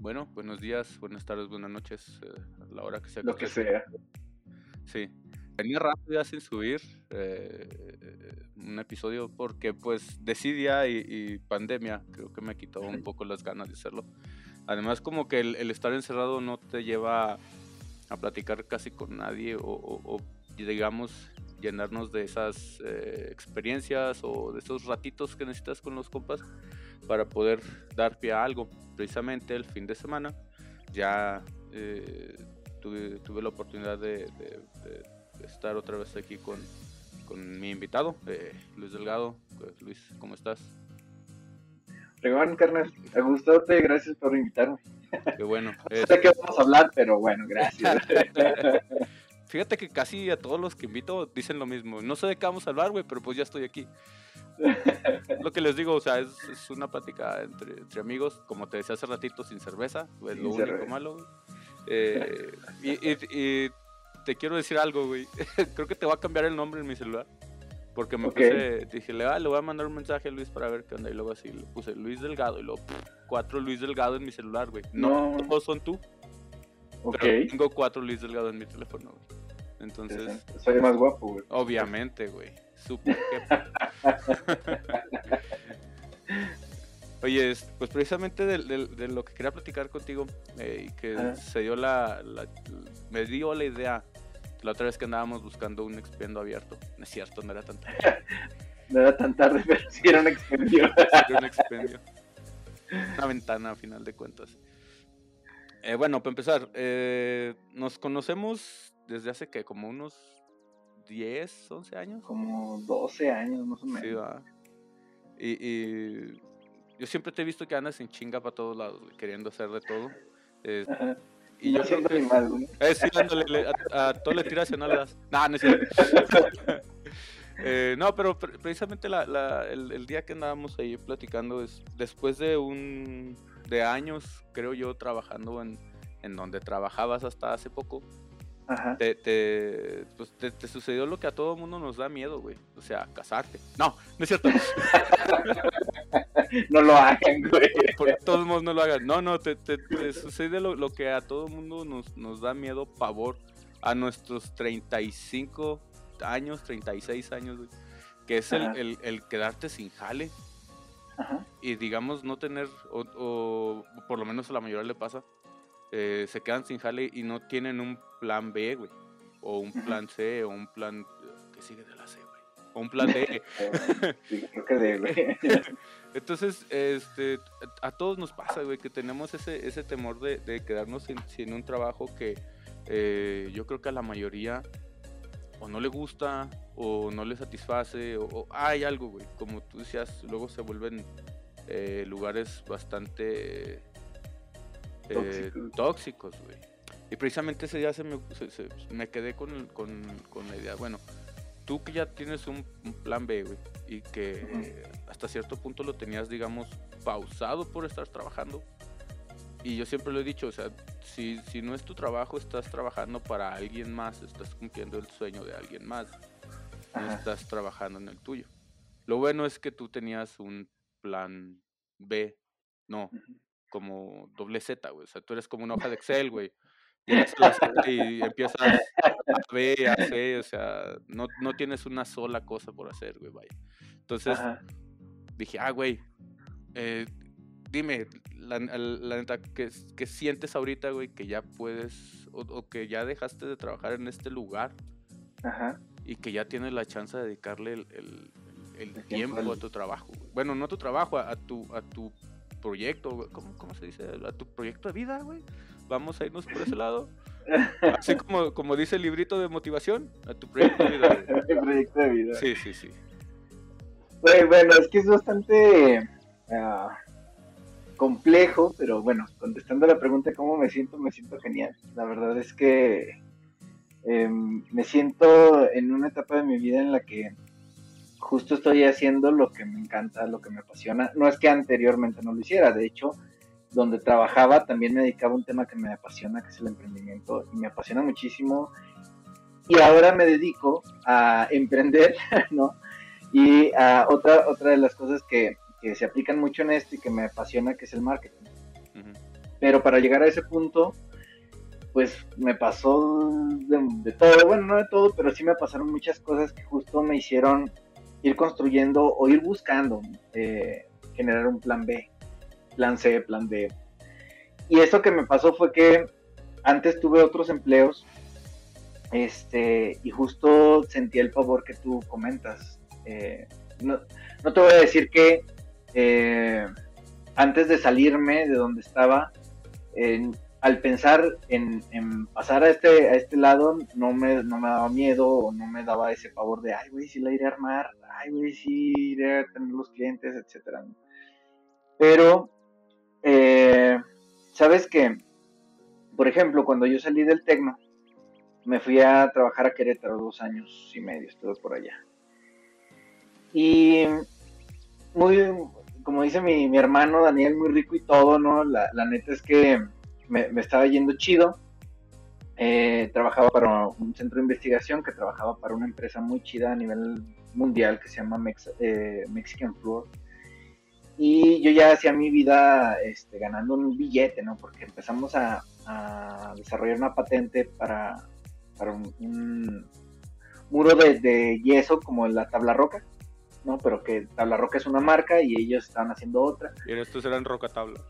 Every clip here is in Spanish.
bueno, buenos días, buenas tardes, buenas noches, eh, a la hora que sea. Lo que sea. Sí. Tenía ya sin subir eh, un episodio porque pues decidia y, y, pandemia creo que me quitó un poco las ganas de hacerlo. Además como que el, estar encerrado no te lleva a platicar casi con nadie o, digamos llenarnos de esas eh, experiencias o de esos ratitos que necesitas con los compas para poder dar pie a algo. Precisamente el fin de semana ya eh, tuve, tuve, la oportunidad de, estar otra vez aquí con, con mi invitado, eh, Luis Delgado. Luis, ¿cómo estás? Regón, carnal, a gustote, gracias por invitarme. Qué bueno. no sé qué vamos a hablar, pero bueno, gracias. Fíjate que casi a todos los que invito dicen lo mismo. No sé de qué vamos a hablar, güey, pero pues ya estoy aquí. Lo que les digo, o sea, es, una plática entre, entre, amigos, como te decía hace ratito, sin cerveza, es lo único malo. Eh, y, te quiero decir algo, güey. Creo que te va a cambiar el nombre en mi celular. Porque me puse, dije, le, le voy a mandar un mensaje a Luis para ver qué onda. Y luego así le puse Luis Delgado. Y luego cuatro Luis Delgado en mi celular, güey. No, todos son tú. Ok. tengo cuatro Luis Delgado en mi teléfono, güey. Entonces. Soy más guapo, güey. Obviamente, güey. Súper. Oye, pues precisamente de, lo que quería platicar contigo eh, y que se dio la, me dio la idea la otra vez que andábamos buscando un expendio abierto. No es cierto, no era tan tarde. no era tan tarde, pero sí era un expendio. era un expendio. Una ventana, a final de cuentas. Eh, bueno, para empezar, eh, nos conocemos desde hace que como unos 10, 11 años. Como 12 años más o menos. Sí, va. Y, yo siempre te he visto que andas en chinga para todos lados, queriendo hacer de todo. Y yo siento que... mal, ¿no? Eh, sí, dándole, a, todo le tiras y no le das. No, no es cierto. eh, no, pero precisamente la, la, el, día que andábamos ahí platicando es después de un de años, creo yo, trabajando en, en donde trabajabas hasta hace poco. Ajá. Te, te, pues te, te, sucedió lo que a todo mundo nos da miedo, güey. O sea, casarte. No, no es cierto. no lo hagan, güey. Por, todos modos no lo hagan. No, no, te, sucede lo, lo, que a todo mundo nos, nos da miedo, pavor, a nuestros 35 años, 36 años, güey. Que es el, el, el, quedarte sin jale. Ajá. Y digamos, no tener, o, o, por lo menos a la mayoría le pasa, eh, se quedan sin jale y no tienen un plan B, güey. O un plan C, o un plan que sigue de la C, güey. O un plan D. sí, creo que D, güey. Entonces, este, a todos nos pasa, güey, que tenemos ese, ese temor de, de quedarnos sin, un trabajo que eh, yo creo que a la mayoría o no le gusta o no le satisface o, hay algo, güey. Como tú decías, luego se vuelven eh, lugares bastante eh, tóxicos, güey. Y precisamente ese día se me, me quedé con, con, con la idea, bueno, tú que ya tienes un, plan B, güey, y que hasta cierto punto lo tenías, digamos, pausado por estar trabajando. Y yo siempre lo he dicho, o sea, si, si no es tu trabajo, estás trabajando para alguien más, estás cumpliendo el sueño de alguien más, no estás trabajando en el tuyo. Lo bueno es que tú tenías un plan B, no, como doble Z, güey, o sea, tú eres como una hoja de Excel, güey y empiezas a B, a C, o sea, no, no, tienes una sola cosa por hacer, güey, vaya. Entonces dije, ah, güey, eh, dime, la, neta, ¿qué, ¿qué, sientes ahorita, güey, que ya puedes, o, que ya dejaste de trabajar en este lugar Ajá. y que ya tienes la chance de dedicarle el, el, el, tiempo a tu trabajo? Bueno, no a tu trabajo, a, tu, a tu proyecto, ¿cómo, ¿cómo se dice? A tu proyecto de vida, güey vamos a irnos por ese lado. Así como, como dice el librito de motivación, a tu proyecto de vida. proyecto de vida. Sí, sí, sí. Bueno, es que es bastante ah, complejo, pero bueno, contestando la pregunta cómo me siento, me siento genial. La verdad es que em, me siento en una etapa de mi vida en la que justo estoy haciendo lo que me encanta, lo que me apasiona. No es que anteriormente no lo hiciera, de hecho, donde trabajaba también me dedicaba a un tema que me apasiona, que es el emprendimiento, y me apasiona muchísimo. Y ahora me dedico a emprender, ¿no? Y a otra, otra de las cosas que, que se aplican mucho en esto y que me apasiona, que es el marketing. Pero para llegar a ese punto, pues me pasó de, todo, bueno, no de todo, pero sí me pasaron muchas cosas que justo me hicieron ir construyendo o ir buscando eh, generar un plan B, plan C, plan D. Y eso que me pasó fue que antes tuve otros empleos este, y justo sentí el favor que tú comentas. Eh, no, te voy a decir que eh, antes de salirme de donde estaba, al pensar en, pasar a este, a este lado, no me, no me daba miedo o no me daba ese favor de, ay, güey, si la iré a armar, ay, güey, si iré a tener los clientes, etcétera. Pero, eh, ¿sabes qué? Por ejemplo, cuando yo salí del Tecno, me fui a trabajar a Querétaro dos años y medio, estuve por allá. Y muy, como dice mi, hermano Daniel, muy rico y todo, ¿no? La, neta es que me, estaba yendo chido. Eh, trabajaba para un centro de investigación que trabajaba para una empresa muy chida a nivel mundial que se llama eh, Mexican Floor y yo ya hacía mi vida este, ganando un billete, ¿no? Porque empezamos a, desarrollar una patente para, para un, muro de, yeso como la tabla roca, ¿no? Pero que tabla roca es una marca y ellos estaban haciendo otra. Y estos eran roca tabla.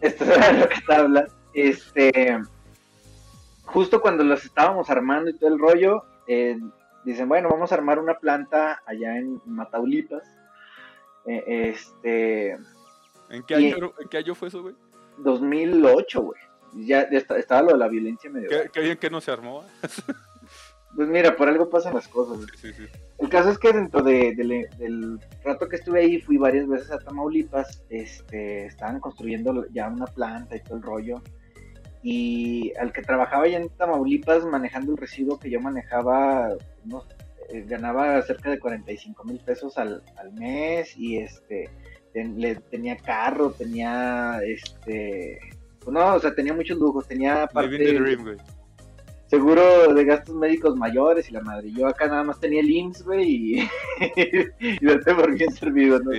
Estos eran roca tabla. Este, justo cuando los estábamos armando y todo el rollo, eh, dicen, bueno, vamos a armar una planta allá en Mataulipas eh, este. ¿En qué, año, ¿En qué año fue eso, güey? 2008, güey. Ya, estaba lo de la violencia medio. ¿Qué, bien que no se armó. pues mira, por algo pasan las cosas. El caso es que dentro del rato que estuve ahí, fui varias veces a Tamaulipas. Este, estaban construyendo ya una planta y todo el rollo. Y al que trabajaba ya en Tamaulipas manejando el residuo que yo manejaba, no, eh, ganaba cerca de 45 mil pesos al, mes y este le, tenía carro, tenía este pues no, o sea, tenía muchos lujos, tenía parte seguro de gastos médicos mayores y la madre. Yo acá nada más tenía el IMSS, güey, y, y lo por bien servido, ¿no?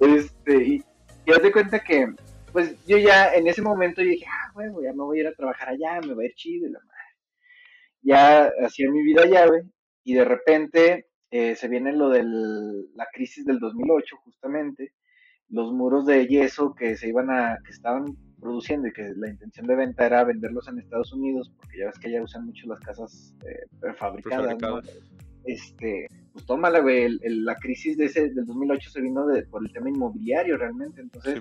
Este, y, y haz de cuenta que, pues yo ya en ese momento dije, ah, güey, ya me voy a ir a trabajar allá, me va a ir chido y la madre. Ya hacía mi vida allá, güey, y de repente eh, se viene lo de la crisis del 2008 justamente, los muros de yeso que se iban a, que estaban produciendo y que la intención de venta era venderlos en Estados Unidos, porque ya ves que ya usan mucho las casas eh, prefabricadas, Este, pues tómala, güey, la crisis de ese, del 2008 se vino de, por el tema inmobiliario realmente, entonces...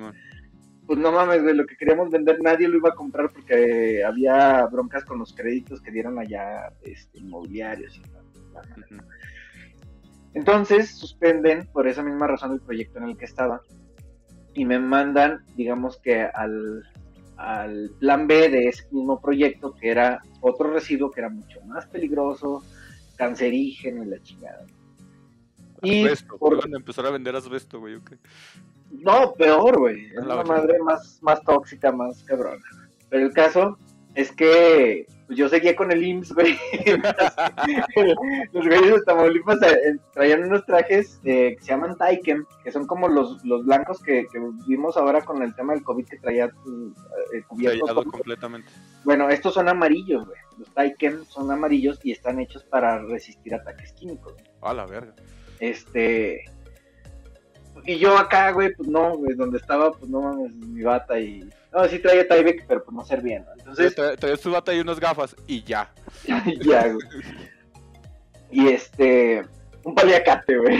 pues no mames, güey, lo que queríamos vender nadie lo iba a comprar porque había broncas con los créditos que dieron allá este, inmobiliarios y tal. Entonces suspenden por esa misma razón el proyecto en el que estaba y me mandan, digamos que al, plan B de ese mismo proyecto, que era otro residuo que era mucho más peligroso, cancerígeno y la chingada. Y por... empezar a vender asbesto, güey, No, peor, güey. Es una madre más, más tóxica, más cabrona. Pero el caso es que pues yo seguía con el IMSS, güey. los güeyes de Tamaulipas eh, traían unos trajes eh, que se llaman Taiken, que son como los, los blancos que, vimos ahora con el tema del COVID que traía eh, completamente. Bueno, estos son amarillos, güey. Los Taiken son amarillos y están hechos para resistir ataques químicos. A la verga. Este. Y yo acá, güey, pues no, güey, donde estaba, pues no mames, mi bata y no, sí traía Tyvek, pero pues no servía, ¿no? Entonces. traía su bata y unas gafas y ya. ya, güey. Y este. Un paliacate, güey.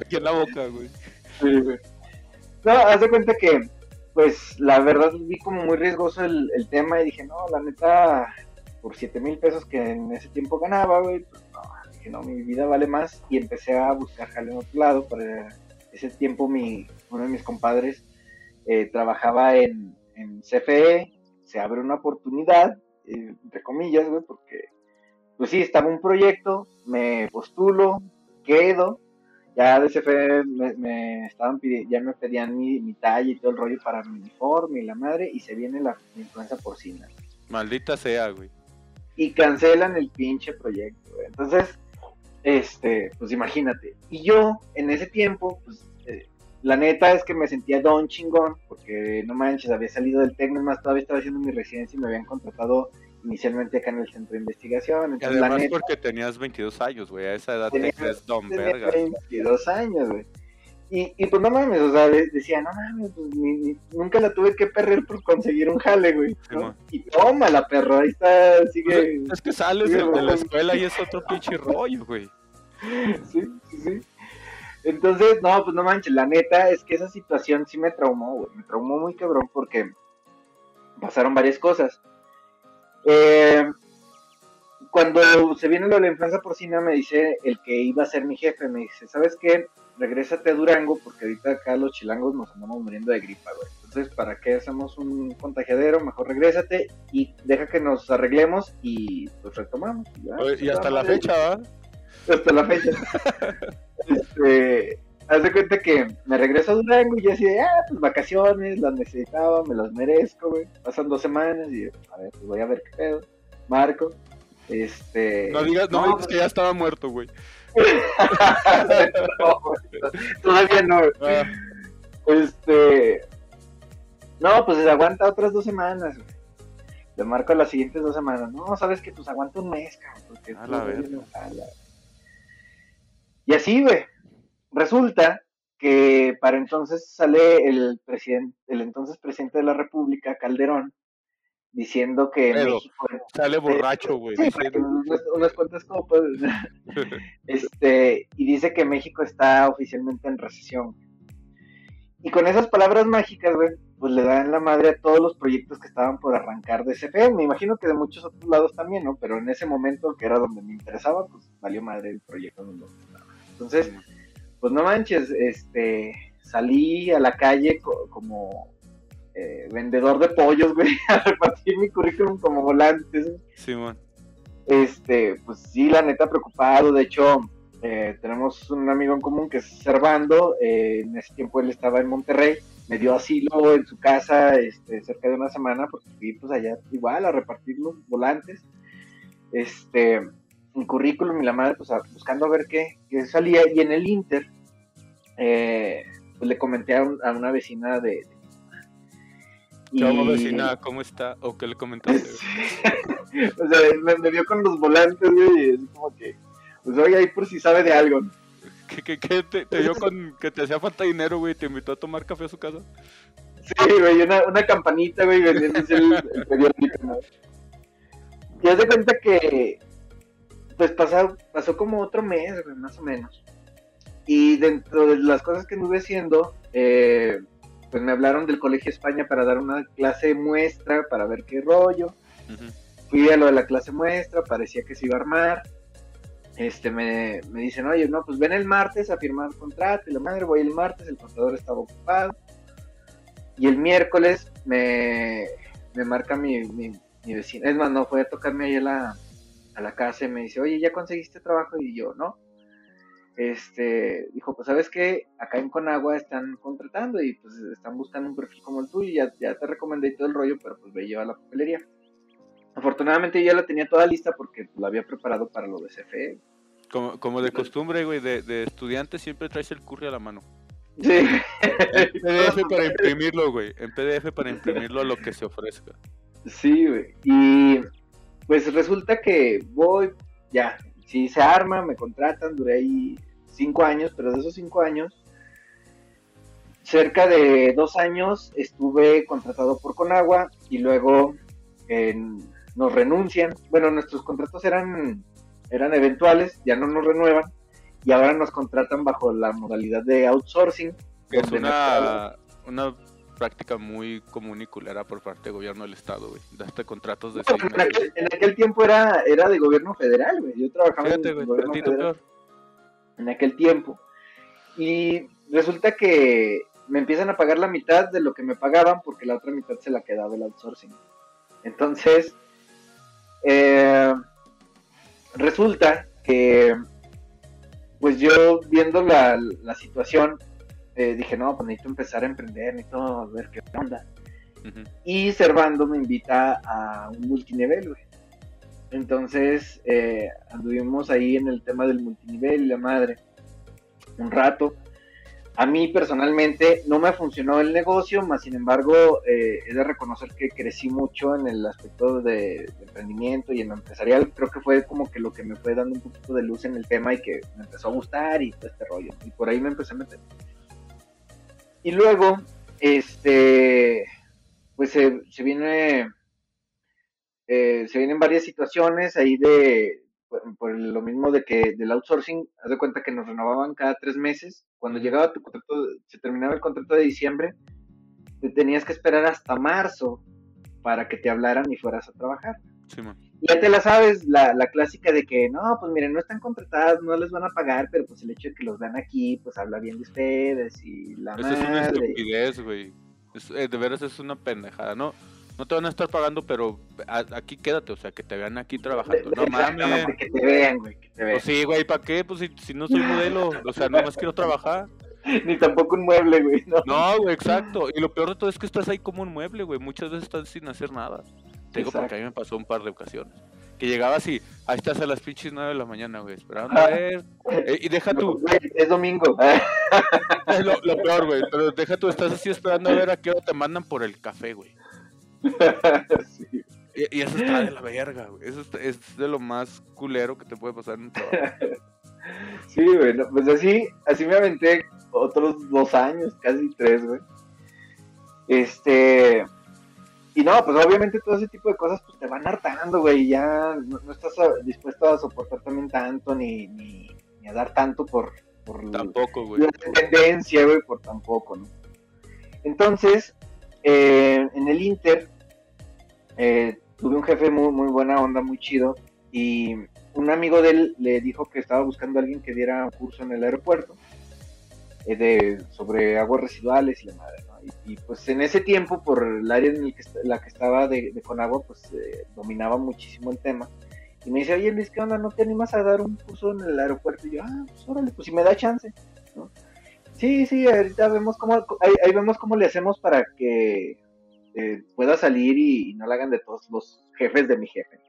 Aquí en la boca, güey. Sí, güey. No, haz de cuenta que, pues, la verdad vi como muy riesgoso el, el tema y dije, no, la neta, por 7 mil pesos que en ese tiempo ganaba, güey, pues no, dije, no, mi vida vale más. Y empecé a buscar jale en otro lado. Para ese tiempo, mi, uno de mis compadres eh, trabajaba en, CFE, se abre una oportunidad, eh, entre comillas, güey, porque, pues sí, estaba un proyecto, me postulo, quedo, ya de CFE me, estaban pidiendo, ya me pedían mi, mi, talla y todo el rollo para mi uniforme y la madre, y se viene la, influenza porcina. Maldita sea, güey. Y cancelan el pinche proyecto, güey. Entonces, este, pues imagínate. Y yo, en ese tiempo, pues la neta es que me sentía don chingón, porque no manches, había salido del Tecno, más todavía estaba haciendo mi residencia y me habían contratado inicialmente acá en el centro de investigación. Entonces, además porque tenías 22 años, güey, a esa edad te crees don verga. 22 años, güey. Y, y, pues no mames, o sea, decía, no mames, pues nunca la tuve que perder por conseguir un jale, güey. y toma la perro, ahí está, sigue. es que sales de, la escuela y es otro pinche rollo, güey. Sí, sí, sí. Entonces, no, pues no manches, la neta es que esa situación sí me traumó, güey. Me traumó muy cabrón porque pasaron varias cosas. Eh, cuando se viene lo de la influenza porcina, me dice el que iba a ser mi jefe, me dice, ¿sabes qué? Regrésate a Durango porque ahorita acá los chilangos nos andamos muriendo de gripa, güey. Entonces, ¿para qué hacemos un contagiadero? Mejor regrésate y deja que nos arreglemos y pues retomamos. y hasta la fecha, ¿va? Hasta la fecha. este, haz de cuenta que me regreso a Durango y ya así de, ah, pues vacaciones, las necesitaba, me las merezco, güey. Pasan dos semanas y, a ver, pues voy a ver qué pedo. Marco, este... No digas, no, digas que ya estaba muerto, güey. todavía no. Ah. Este... No, pues se aguanta otras dos semanas, güey. Le marco las siguientes dos semanas. No, sabes que pues aguanta un mes, cabrón. Porque a la vez. Y así, güey Resulta que para entonces sale el presidente, el entonces presidente de la República, Calderón, diciendo que México sale borracho, güey. unas, cuantas copas. este, y dice que México está oficialmente en recesión. Y con esas palabras mágicas, güey, pues le dan la madre a todos los proyectos que estaban por arrancar de CFE. Me imagino que de muchos otros lados también, ¿no? Pero en ese momento, que era donde me interesaba, pues valió madre el proyecto donde estaba. Entonces, pues no manches, este, salí a la calle como eh, vendedor de pollos, güey, a repartir mi currículum como volante. Sí, man. Este, pues sí, la neta preocupado, de hecho, eh, tenemos un amigo en común que es Servando, eh, en ese tiempo él estaba en Monterrey, me dio asilo en su casa este, cerca de una semana porque fui pues allá igual a repartir los volantes. Este, mi currículum y la madre, pues buscando a ver qué, salía. Y en el Inter, eh, pues le comenté a, una vecina de. ¿Cómo vecina? ¿Cómo está? ¿O qué le comentaste? o sea, me, vio con los volantes, y es como que, pues oye, ahí por si sabe de algo. ¿Qué, qué, te, te vio con que te hacía falta dinero, güey? ¿Te invitó a tomar café a su casa? Sí, güey, una, una campanita, güey, vendiéndose el, el periódico, Y haz de cuenta que pues pasó, pasó como otro mes, más o menos. Y dentro de las cosas que estuve haciendo, eh, pues me hablaron del Colegio España para dar una clase muestra, para ver qué rollo. Fui a lo de la clase muestra, parecía que se iba a armar. Este, me, me dicen, oye, no, pues ven el martes a firmar el contrato. Y la madre, voy el martes, el contador estaba ocupado. Y el miércoles me, me marca mi, mi, mi vecina. Es más, no, fue a tocarme ahí a la, a la casa y me dice, oye, ¿ya conseguiste trabajo? Y yo, no. Este, dijo, pues sabes que acá en Conagua están contratando y pues están buscando un perfil como el tuyo, ya, ya te recomendé todo el rollo, pero pues ve lleva la papelería. Afortunadamente ya la tenía toda lista porque la había preparado para lo de CFE. Como, como de costumbre, güey, de, de estudiante siempre traes el curry a la mano. Sí. En PDF para imprimirlo, güey. En PDF para imprimirlo a lo que se ofrezca. Sí, güey. Y pues resulta que voy, ya, si se arma, me contratan, duré ahí cinco años, pero de esos cinco años, cerca de dos años estuve contratado por Conagua y luego nos renuncian. Bueno, nuestros contratos eran, eran eventuales, ya no nos renuevan y ahora nos contratan bajo la modalidad de outsourcing. Es una, una práctica muy común y culera por parte del gobierno del estado, güey. Daste contratos de seis en, aquel, en aquel tiempo era, era de gobierno federal, güey. Yo trabajaba en el gobierno federal. En aquel tiempo. Y resulta que me empiezan a pagar la mitad de lo que me pagaban porque la otra mitad se la quedaba el outsourcing. Entonces, eh, resulta que, pues yo viendo la, la situación, eh, dije, no, pues necesito empezar a emprender, necesito ver qué onda. Y Servando me invita a un multinivel, güey. Entonces, eh, anduvimos ahí en el tema del multinivel y la madre un rato. a mí personalmente no me funcionó el negocio, más sin embargo eh, he de reconocer que crecí mucho en el aspecto de, emprendimiento y en lo empresarial. Creo que fue como que lo que me fue dando un poquito de luz en el tema y que me empezó a gustar y todo este rollo. Y por ahí me empecé a meter. Y luego, este, pues se, viene, eh, se vienen varias situaciones ahí de, por, lo mismo de que del outsourcing, haz de cuenta que nos renovaban cada tres meses. Cuando llegaba tu contrato, se terminaba el contrato de diciembre, te tenías que esperar hasta marzo para que te hablaran y fueras a trabajar. Sí, ya te la sabes, la, la, clásica de que, no, pues miren, no están contratados, no les van a pagar, pero pues el hecho de que los vean aquí, pues habla bien de ustedes y la Esa es una estupidez, güey. Eh, de veras es una pendejada, ¿no? no te van a estar pagando, pero aquí quédate, o sea, que te vean aquí trabajando. No mames. Que te vean, güey, que te vean. Pues sí, güey, ¿para qué? Pues si, si no soy modelo, o sea, no más quiero trabajar. Ni tampoco un mueble, güey. No. güey, exacto. Y lo peor de todo es que estás ahí como un mueble, güey. Muchas veces estás sin hacer nada. Te digo porque a mí me pasó un par de ocasiones. Que llegaba así, ahí estás a las pinches nueve de la mañana, güey, esperando a ver. Eh, y deja tú. es domingo. Es lo, lo peor, güey. Pero deja tú, estás así esperando a ver a qué hora te mandan por el café, güey. y, eso está de la verga, güey. Eso es de lo más culero que te puede pasar en un trabajo. sí, güey. pues así, así me aventé otros dos años, casi tres, güey. Este. Y no, pues obviamente todo ese tipo de cosas pues te van hartando, güey. Ya no, estás dispuesto a soportar también tanto ni, ni, a dar tanto por, por tampoco, güey. la tendencia, güey, por tampoco, ¿no? Entonces, eh, en el Inter, eh, tuve un jefe muy, muy buena onda, muy chido, y un amigo de él le dijo que estaba buscando a alguien que diera un curso en el aeropuerto eh, de, sobre aguas residuales y la madre, y, pues en ese tiempo, por el área en el que, la que estaba de, de Conagua, pues dominaba muchísimo el tema. Y me dice, oye Luis, ¿qué onda? ¿No te animas a dar un curso en el aeropuerto? Y yo, ah, pues órale, pues si me da chance. Sí, sí, ahorita vemos cómo, ahí, vemos cómo le hacemos para que eh, pueda salir y, no la hagan de todos los jefes de mi jefe.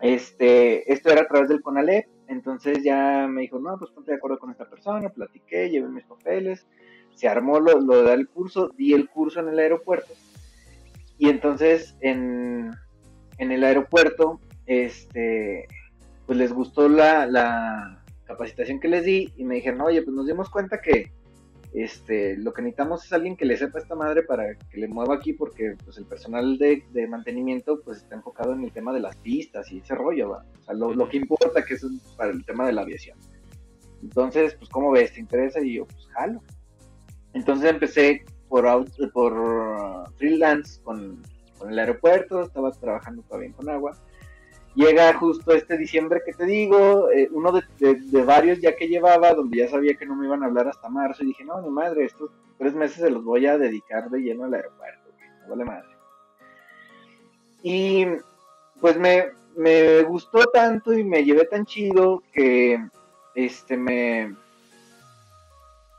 Este, esto era a través del CONALEP, entonces ya me dijo, no, pues ponte de acuerdo con esta persona, platiqué, llevé mis papeles, se armó lo, lo de el curso, di el curso en el aeropuerto, y entonces en, en el aeropuerto, este, pues les gustó la, la capacitación que les di y me dijeron, oye, pues nos dimos cuenta que este, lo que necesitamos es alguien que le sepa esta madre para que le mueva aquí porque pues el personal de, mantenimiento pues está enfocado en el tema de las pistas y ese rollo, ¿va? O sea, lo, que importa que es para el tema de la aviación. Entonces, pues, ¿cómo ves? ¿Te interesa? Y yo, pues, jalo. Entonces empecé por, por freelance con, con el aeropuerto, estaba trabajando todavía con agua llega justo este diciembre que te digo, eh, uno de, varios ya que llevaba, donde ya sabía que no me iban a hablar hasta marzo, y dije, no, mi madre, estos tres meses se los voy a dedicar de lleno al aeropuerto, no vale madre. Y pues me, me gustó tanto y me llevé tan chido que este me,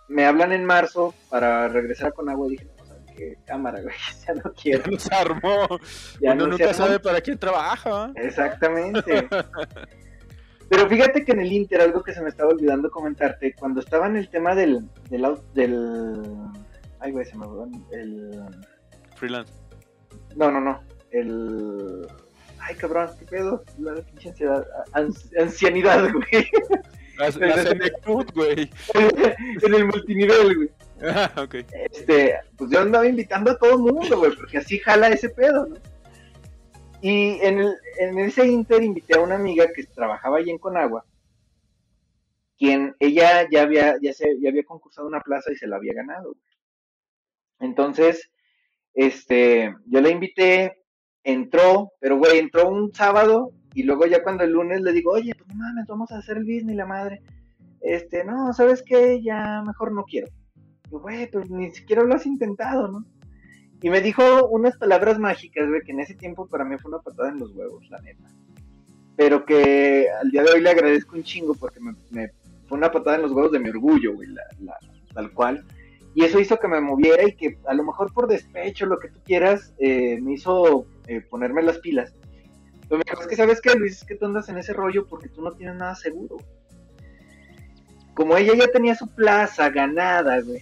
me hablan en marzo para regresar con agua y dije, cámara, güey, ya no quiero. Ya se armó. Uno nunca sabe para quién trabaja. Exactamente. Pero fíjate que en el Inter, algo que se me estaba olvidando comentarte, cuando estaba en el tema del. del, del ay, güey, se me olvidó. El. Freelance. No, no, no. El. Ay, cabrón, qué pedo. La pinche ansiedad. ancianidad, güey. La, la güey. en el multinivel, güey. okay. Este, pues yo andaba invitando a todo el mundo, güey, porque así jala ese pedo, ¿no? Y en, el, en ese inter invité a una amiga que trabajaba ahí en Conagua, quien ella ya había, ya se, ya había concursado una plaza y se la había ganado. Entonces, este, yo la invité, entró, pero güey, entró un sábado y luego ya cuando el lunes le digo, oye, pues no mames, vamos a hacer el business, la madre. Este, no, ¿sabes qué? Ya mejor no quiero güey, pues ni siquiera lo has intentado, ¿no? Y me dijo unas palabras mágicas, güey, que en ese tiempo para mí fue una patada en los huevos, la neta. Pero que al día de hoy le agradezco un chingo porque me, fue una patada en los huevos de mi orgullo, güey, tal cual. Y eso hizo que me moviera y que a lo mejor por despecho, lo que tú quieras, eh, me hizo eh, ponerme las pilas. Pero me dijo, es que sabes qué, Luis, es que tú andas en ese rollo porque tú no tienes nada seguro. como ella ya tenía su plaza ganada, güey,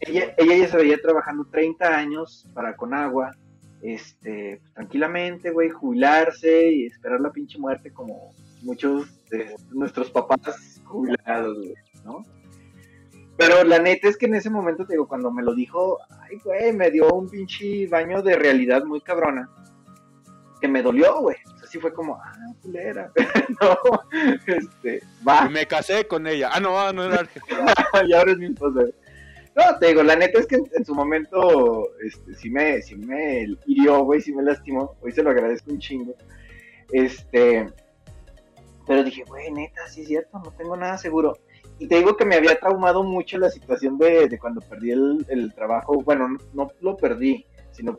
ella, ella ya se veía trabajando 30 años para Conagua, este, pues, tranquilamente, güey, jubilarse y esperar la pinche muerte como muchos de nuestros papás jubilados, güey, ¿no? Pero la neta es que en ese momento, te digo, cuando me lo dijo, ay, güey, me dio un pinche baño de realidad muy cabrona. Que me dolió, güey. así fue como, ah, culera. no, este, va. me casé con ella. Ah, no, no era y ahora es mi esposa. No, te digo, la neta es que en, su momento, este, sí me, sí me hirió, güey, sí me lastimó. Hoy se lo agradezco un chingo. Este, pero dije, güey, neta, sí es cierto, no tengo nada seguro y te digo que me había traumado mucho la situación de, cuando perdí el, trabajo. Bueno, no, lo perdí, sino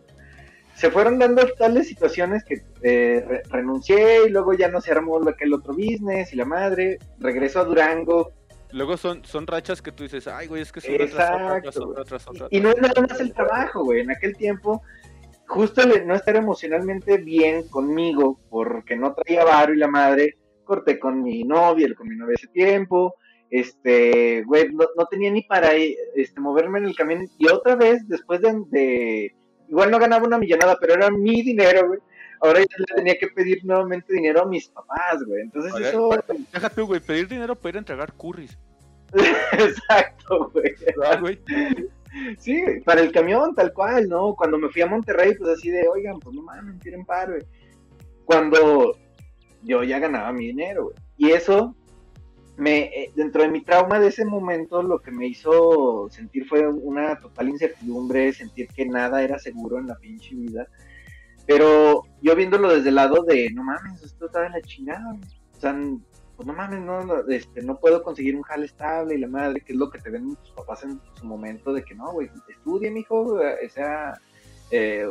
se fueron dando tales situaciones que eh, renuncié y luego ya no se armó aquel otro business y la madre. Regreso a Durango. Luego son, son rachas que tú dices, ay, güey, es que son otras, Y, no es nada más el trabajo, güey. En aquel tiempo, justo el no estar emocionalmente bien conmigo porque no traía varo y la madre, corté con mi novia, con mi novia ese tiempo este, güey, no, tenía ni para este, moverme en el camión. Y otra vez, después de, igual no ganaba una millonada, pero era mi dinero, güey. Ahora ya le tenía que pedir nuevamente dinero a mis papás, güey. Entonces eso... Déjate, güey, pedir dinero para ir a entregar curris. Exacto, güey. Sí, para el camión, tal cual, ¿no? Cuando me fui a Monterrey, pues así de, oigan, pues no mames, tienen paro, güey. Cuando yo ya ganaba mi dinero, güey. Y eso me, eh, dentro de mi trauma de ese momento, lo que me hizo sentir fue una total incertidumbre, sentir que nada era seguro en la pinche vida. Pero yo viéndolo desde el lado de, no mames, esto está de la chingada. O sea, pues no mames, no, este, no puedo conseguir un jale estable y la madre, que es lo que te ven tus papás en su momento de que no, güey, estudie, mijo, eh, sea eh,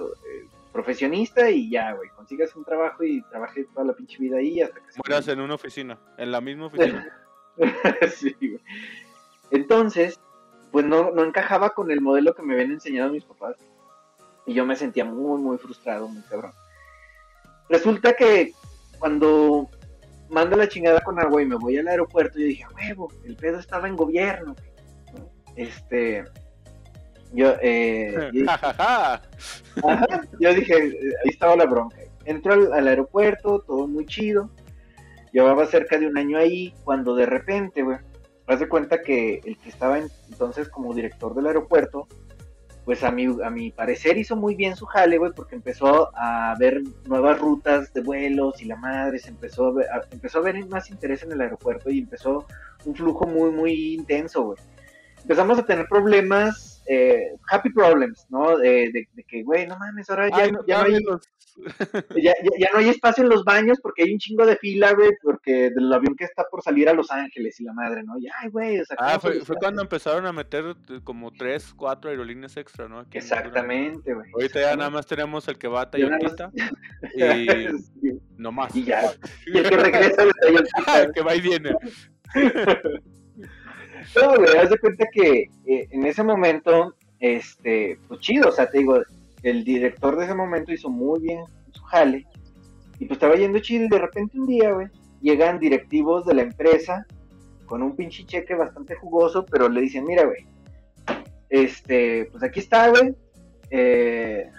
profesionista y ya, güey, consigas un trabajo y trabaje toda la pinche vida ahí hasta que... Mueras en una oficina, en la misma oficina. sí, Entonces, pues no, no encajaba con el modelo que me habían enseñado mis papás. Y yo me sentía muy, muy frustrado, muy cabrón. Resulta que cuando mando la chingada con agua y me voy al aeropuerto, yo dije, huevo, el pedo estaba en gobierno. Este, yo, eh, yo, dije, ahí estaba la bronca. Entro al aeropuerto, todo muy chido. Llevaba cerca de un año ahí cuando de repente, güey, haz de cuenta que el que estaba entonces como director del aeropuerto, pues a mi, a mi parecer hizo muy bien su jale, güey, porque empezó a ver nuevas rutas de vuelos y la madre se empezó a ver, empezó a ver más interés en el aeropuerto y empezó un flujo muy, muy intenso, güey. Empezamos a tener problemas, eh, happy problems, ¿no? De, que, güey, no mames, ahora ya, ya no hay ya, ya, no hay espacio en los baños porque hay un chingo de fila, güey, porque del avión que está por salir a Los Ángeles y la madre, ¿no? Ya, güey, o sea, Ah, fue, fue cuando empezaron a meter como tres, cuatro aerolíneas extra, ¿no? Exactamente, güey. Ahorita ya nada más tenemos el que va a Tayolita y no más. Y ya, y el que regresa de que va y viene. no, güey, haz de cuenta que eh, en ese momento, este, pues chido, o sea, te digo, el director de ese momento hizo muy bien su jale y pues estaba yendo chido y de repente un día, güey, llegan directivos de la empresa con un pinche cheque bastante jugoso, pero le dicen, mira, güey, este, pues aquí está, güey, eh,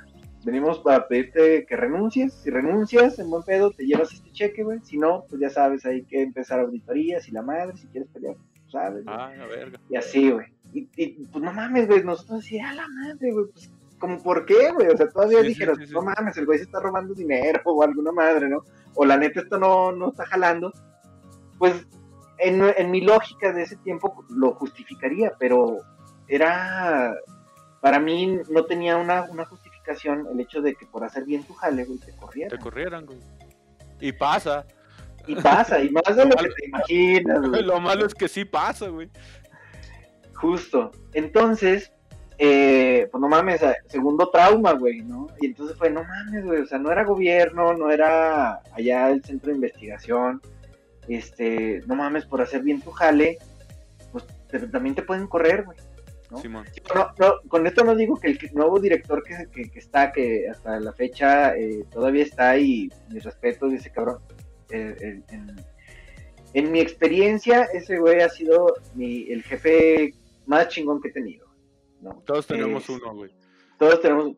venimos para pedirte que renuncies, si renuncias, en buen pedo, te llevas este cheque, güey, si no, pues ya sabes, hay que empezar auditorías y la madre, si quieres pelear, sabes. Ah, la verga. Y así, güey. Y, pues no mames, güey, nosotros así, a la madre, güey, pues como, ¿por qué, güey? O sea, todavía dijeron, no mames, el güey se está robando dinero o alguna madre, ¿no? O la neta esto no, no está jalando. Pues en, en mi lógica de ese tiempo lo justificaría, pero era, para mí no tenía una, una justificación el hecho de que por hacer bien tu jale, güey, te corrieran. Te corrieran, güey. Y pasa. Y pasa, y más de lo, que te imaginas, güey. Lo malo es que sí pasa, güey. Justo. Entonces, eh, pues no mames, segundo trauma, güey, ¿no? Y entonces fue, no mames, güey, o sea, no era gobierno, no era allá el centro de investigación, este, no mames, por hacer bien tu jale, pues también te pueden correr, güey. ¿no? con esto no digo que el nuevo director que, que, está, que hasta la fecha eh, todavía está y mis respetos, dice cabrón, en mi experiencia, ese güey ha sido mi, el jefe más chingón que he tenido. Todos tenemos uno, güey. Todos tenemos.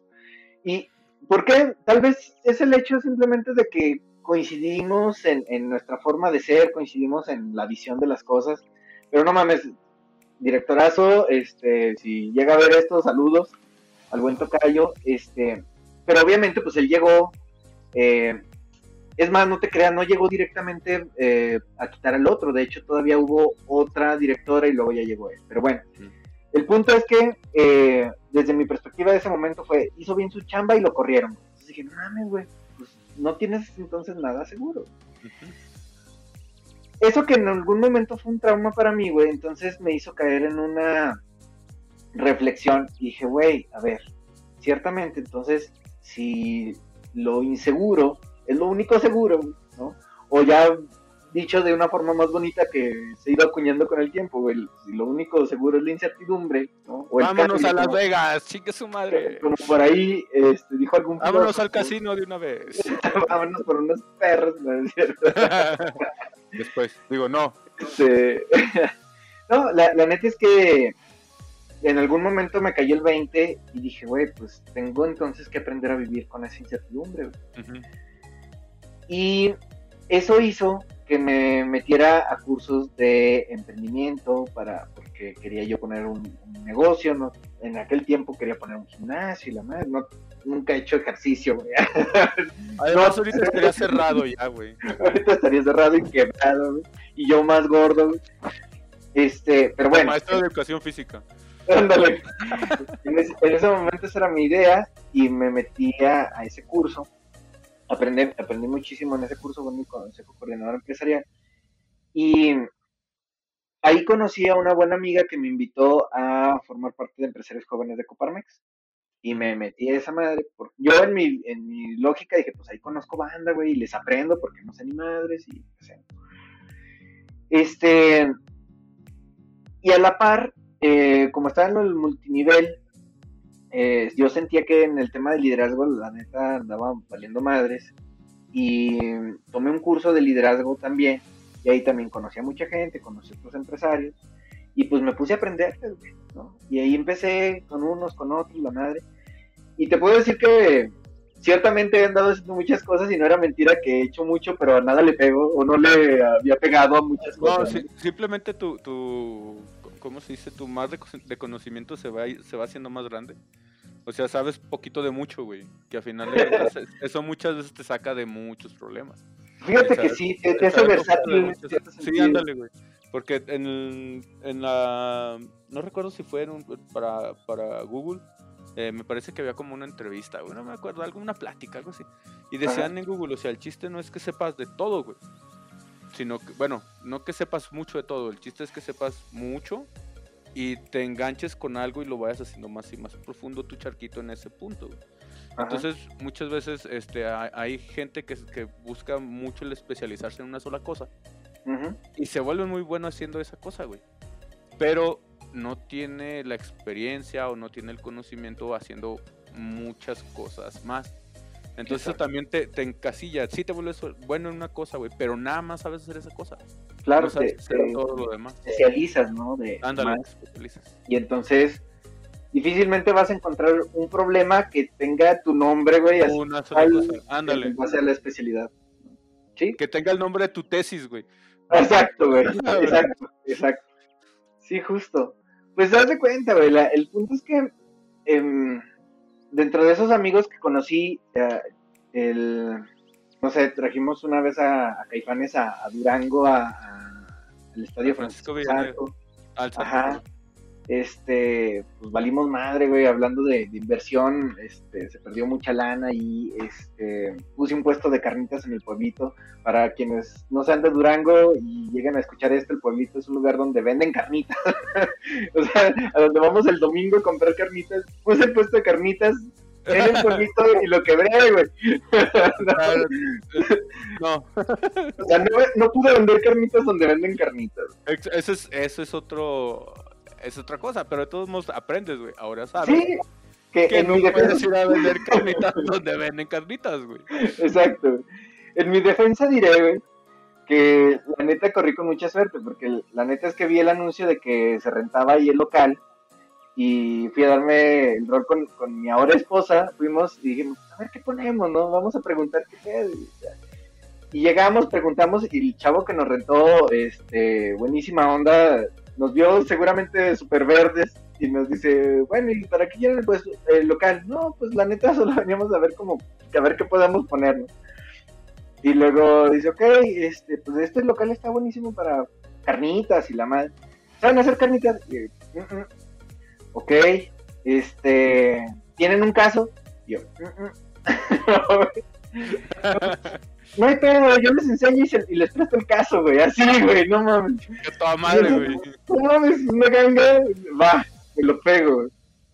¿Y por qué? Tal vez es el hecho simplemente de que coincidimos en, en nuestra forma de ser, coincidimos en la visión de las cosas. Pero no mames, directorazo, este, si llega a ver esto, saludos al buen tocayo, este, pero obviamente pues él llegó, eh, es más, no te creas, no llegó directamente eh, a quitar al otro, de hecho todavía hubo otra directora y luego ya llegó él, pero bueno, el punto es que eh, desde mi perspectiva de ese momento fue, hizo bien su chamba y lo corrieron, entonces dije, no mames, güey, pues no tienes entonces nada seguro. Eso que en algún momento fue un trauma para mí, güey, entonces me hizo caer en una reflexión y dije, güey, a ver, ciertamente, entonces, si lo inseguro es lo único seguro, ¿no? O ya dicho de una forma más bonita que se ha ido acuñando con el tiempo, güey, si lo único seguro es la incertidumbre, ¿no? Vámonos a Las Vegas, chique su madre. Como por ahí este, dijo algún Vámonos al casino de una vez. Vámonos por unos perros, ¿no es cierto? Después, digo, no. Este... no, la, la neta es que en algún momento me cayó el 20 y dije, güey, pues tengo entonces que aprender a vivir con esa incertidumbre. Y eso hizo que me metiera a cursos de emprendimiento para porque quería yo poner un, negocio, ¿no? En aquel tiempo quería poner un gimnasio y la madre, no, nunca he hecho ejercicio, güey. Además, ahorita estaría cerrado ya, güey. ahorita estaría cerrado y quebrado, güey. Y yo más gordo, güey. Este, pero bueno. Maestro de educación física. Ándale. en, ese, momento esa era mi idea y me metí a, ese curso. Aprendí, aprendí muchísimo en ese curso con mi consejo coordinador empresarial. Y ahí conocí a una buena amiga que me invitó a formar parte de Empresarios Jóvenes de Coparmex. Y me metí a esa madre. yo en mi, en mi lógica dije, pues ahí conozco banda, güey, y les aprendo porque no sé ni madres y Este. Y a la par, eh, como estaba en el multinivel, eh, yo sentía que en el tema de liderazgo, la neta, andaba valiendo madres. Y tomé un curso de liderazgo también. Y ahí también conocí a mucha gente, conocí a otros empresarios. Y pues me puse a aprender, ¿no? Y ahí empecé con unos, con otros, la madre. Y te puedo decir que ciertamente he andado haciendo muchas cosas y no era mentira que he hecho mucho, pero a nada le pego o no le había pegado a muchas cosas. No, simplemente tu, tu, ¿cómo se dice? Tu más de, conocimiento se va, se va haciendo más grande. O sea, sabes poquito de mucho, güey. Que al final eso muchas veces te saca de muchos problemas. Fíjate que sí, te, hace versátil. Sí, ándale, güey. Porque en, en la... No recuerdo si fue para, para Google. Eh, me parece que había como una entrevista, güey. No me acuerdo, alguna plática, algo así. Y decían en Google, o sea, el chiste no es que sepas de todo, güey sino que, bueno, no que sepas mucho de todo, el chiste es que sepas mucho y te enganches con algo y lo vayas haciendo más y más profundo tu charquito en ese punto. Entonces, muchas veces este, hay, gente que, que, busca mucho el especializarse en una sola cosa y se vuelve muy bueno haciendo esa cosa, güey. Pero no tiene la experiencia o no tiene el conocimiento haciendo muchas cosas más. Entonces eso también te, te, encasilla. Sí te vuelves bueno en una cosa, güey, pero nada más sabes hacer esa cosa. Claro, te, todo lo demás. especializas, ¿no? De Ándale, especializas. Y entonces difícilmente vas a encontrar un problema que tenga tu nombre, güey. Una sola cosa. Ándale. Va a ser la especialidad. ¿Sí? Que tenga el nombre de tu tesis, güey. Exacto, güey. exacto, exacto. Sí, justo. Pues date cuenta, güey. el punto es que... Eh, dentro de esos amigos que conocí, eh, el, no sé, trajimos una vez a, Caifanes a, Durango, a, al Estadio Francisco, Francisco Ajá este, pues valimos madre, güey, hablando de, inversión, este, se perdió mucha lana y este, puse un puesto de carnitas en el pueblito. Para quienes no sean de Durango y lleguen a escuchar esto, el pueblito es un lugar donde venden carnitas. o sea, a donde vamos el domingo a comprar carnitas, puse el puesto de carnitas en el pueblito y lo quebré, güey. no. o sea, no, no, pude vender carnitas donde venden carnitas. Eso es, eso es otro es otra cosa, pero de todos modos aprendes, güey. Ahora sabes. Sí, que, en no mi puedes ir a vender carnitas donde venden carnitas, güey. Exacto. En mi defensa diré, güey, que la neta corrí con mucha suerte, porque la neta es que vi el anuncio de que se rentaba ahí el local y fui a darme el rol con, con mi ahora esposa, fuimos y dijimos, a ver qué ponemos, ¿no? Vamos a preguntar qué es. Y llegamos, preguntamos y el chavo que nos rentó, este, buenísima onda, nos vio seguramente súper verdes y nos dice, bueno, ¿y para qué quieren pues el local? No, pues la neta solo veníamos a ver cómo, a ver qué podamos ponernos. Y luego dice, ok, este, pues este local está buenísimo para carnitas y la madre. ¿Saben hacer carnitas? Mm, mm". Ok, este, ¿tienen un caso? Y yo, mm, no hay pedo, yo les enseño y, les presto el caso, güey, así, güey, no mames. Que toda madre, güey. No mames, una ganga, va, me lo pego,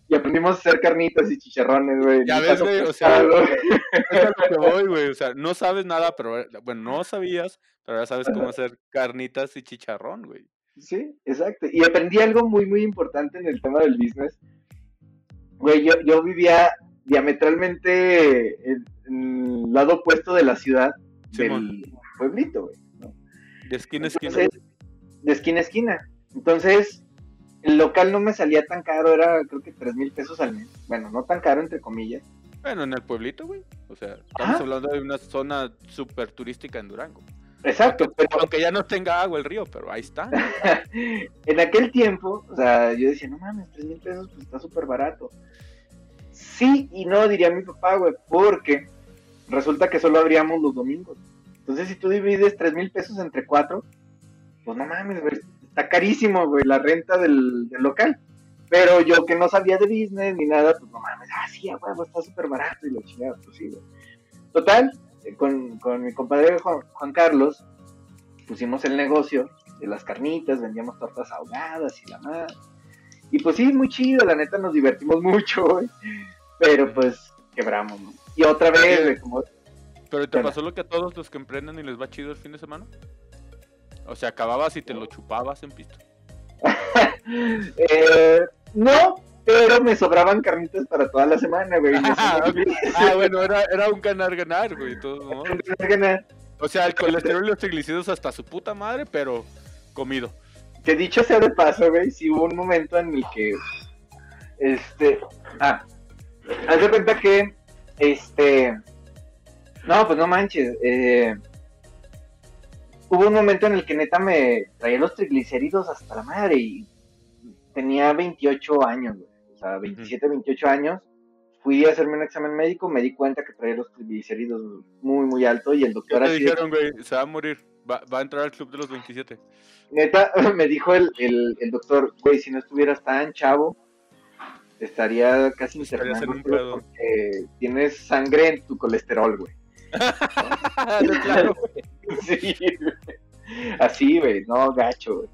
y aprendimos a hacer carnitas y chicharrones, güey. Ya ves, güey, o sea, es lo que voy, güey, o sea, no sabes nada, pero, bueno, no sabías, pero ya sabes cómo hacer carnitas y chicharrón, güey. Sí, exacto, y aprendí algo muy, muy importante en el tema del business. Güey, yo, yo vivía diametralmente en, el lado opuesto de la ciudad del pueblito, güey, De esquina a esquina. de esquina a esquina. Entonces, el local no me salía tan caro, era creo que tres mil pesos al mes. Bueno, no tan caro entre comillas. Bueno, en el pueblito, güey. O sea, estamos hablando de una zona súper turística en Durango. Exacto, aunque, pero... aunque ya no tenga agua el río, pero ahí está. en aquel tiempo, o sea, yo decía, no mames, tres mil pesos, pues está súper barato. Sí y no, diría mi papá, güey, porque resulta que solo abríamos los domingos. Entonces, si tú divides tres mil pesos entre cuatro, pues no mames, güey, está carísimo, güey, la renta del, local. Pero yo que no sabía de business ni nada, pues no mames, ah, sí, güey, está súper barato y lo chingado, pues sí, güey. Total, eh, con, mi compadre Juan, Carlos, pusimos el negocio de las carnitas, vendíamos tortas ahogadas y la más. Y pues sí, muy chido, la neta nos divertimos mucho, güey. Pero pues quebramos, ¿no? Y otra vez, güey, como... ¿Pero te pasó lo que a todos los que emprenden y les va chido el fin de semana? O sea, acababas y te lo chupabas en pisto. eh, no, pero me sobraban carnitas para toda la semana, güey. ah, bueno, era, era un ganar-ganar, güey. Todo, ganar O sea, el colesterol y los triglicéridos hasta su puta madre, pero comido. Que dicho sea de paso, güey, sí hubo un momento en el que. Este. Ah. Haz de cuenta que. Este. No, pues no manches. Eh hubo un momento en el que neta me traía los triglicéridos hasta la madre y tenía 28 años, O sea, 27, 28 años. Fui a hacerme un examen médico, me di cuenta que traía los triglicéridos muy, muy alto y el doctor... Me dijeron, güey, se va a morir, va, a entrar al club de los 27. Neta, me dijo el, el, doctor, güey, si no estuvieras tan chavo, estaría casi internado porque tienes sangre en tu colesterol, güey. claro, sí, Así, güey, no, gacho, güey.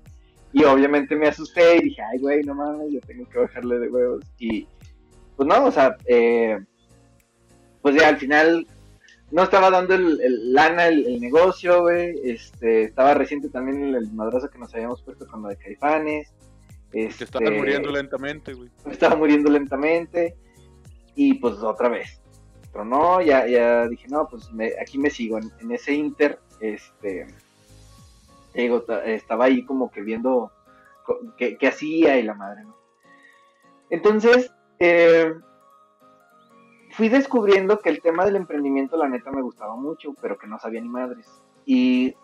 Y obviamente me asusté y dije, ay, güey, no mames, yo tengo que bajarle de huevos. Y pues no, o sea, eh, pues ya al final no estaba dando el, lana el, negocio, güey. Este, estaba reciente también el, madrazo que nos habíamos puesto con lo de Caifanes. Este, estaba muriendo lentamente, güey. Estaba muriendo lentamente. Y pues otra vez. Pero no, ya, ya dije, no, pues aquí me sigo. En, ese Inter, este, digo, estaba ahí como que viendo qué, hacía y la madre, ¿no? Entonces, eh, fui descubriendo que el tema del emprendimiento, la neta, me gustaba mucho, pero que no sabía ni madres. Y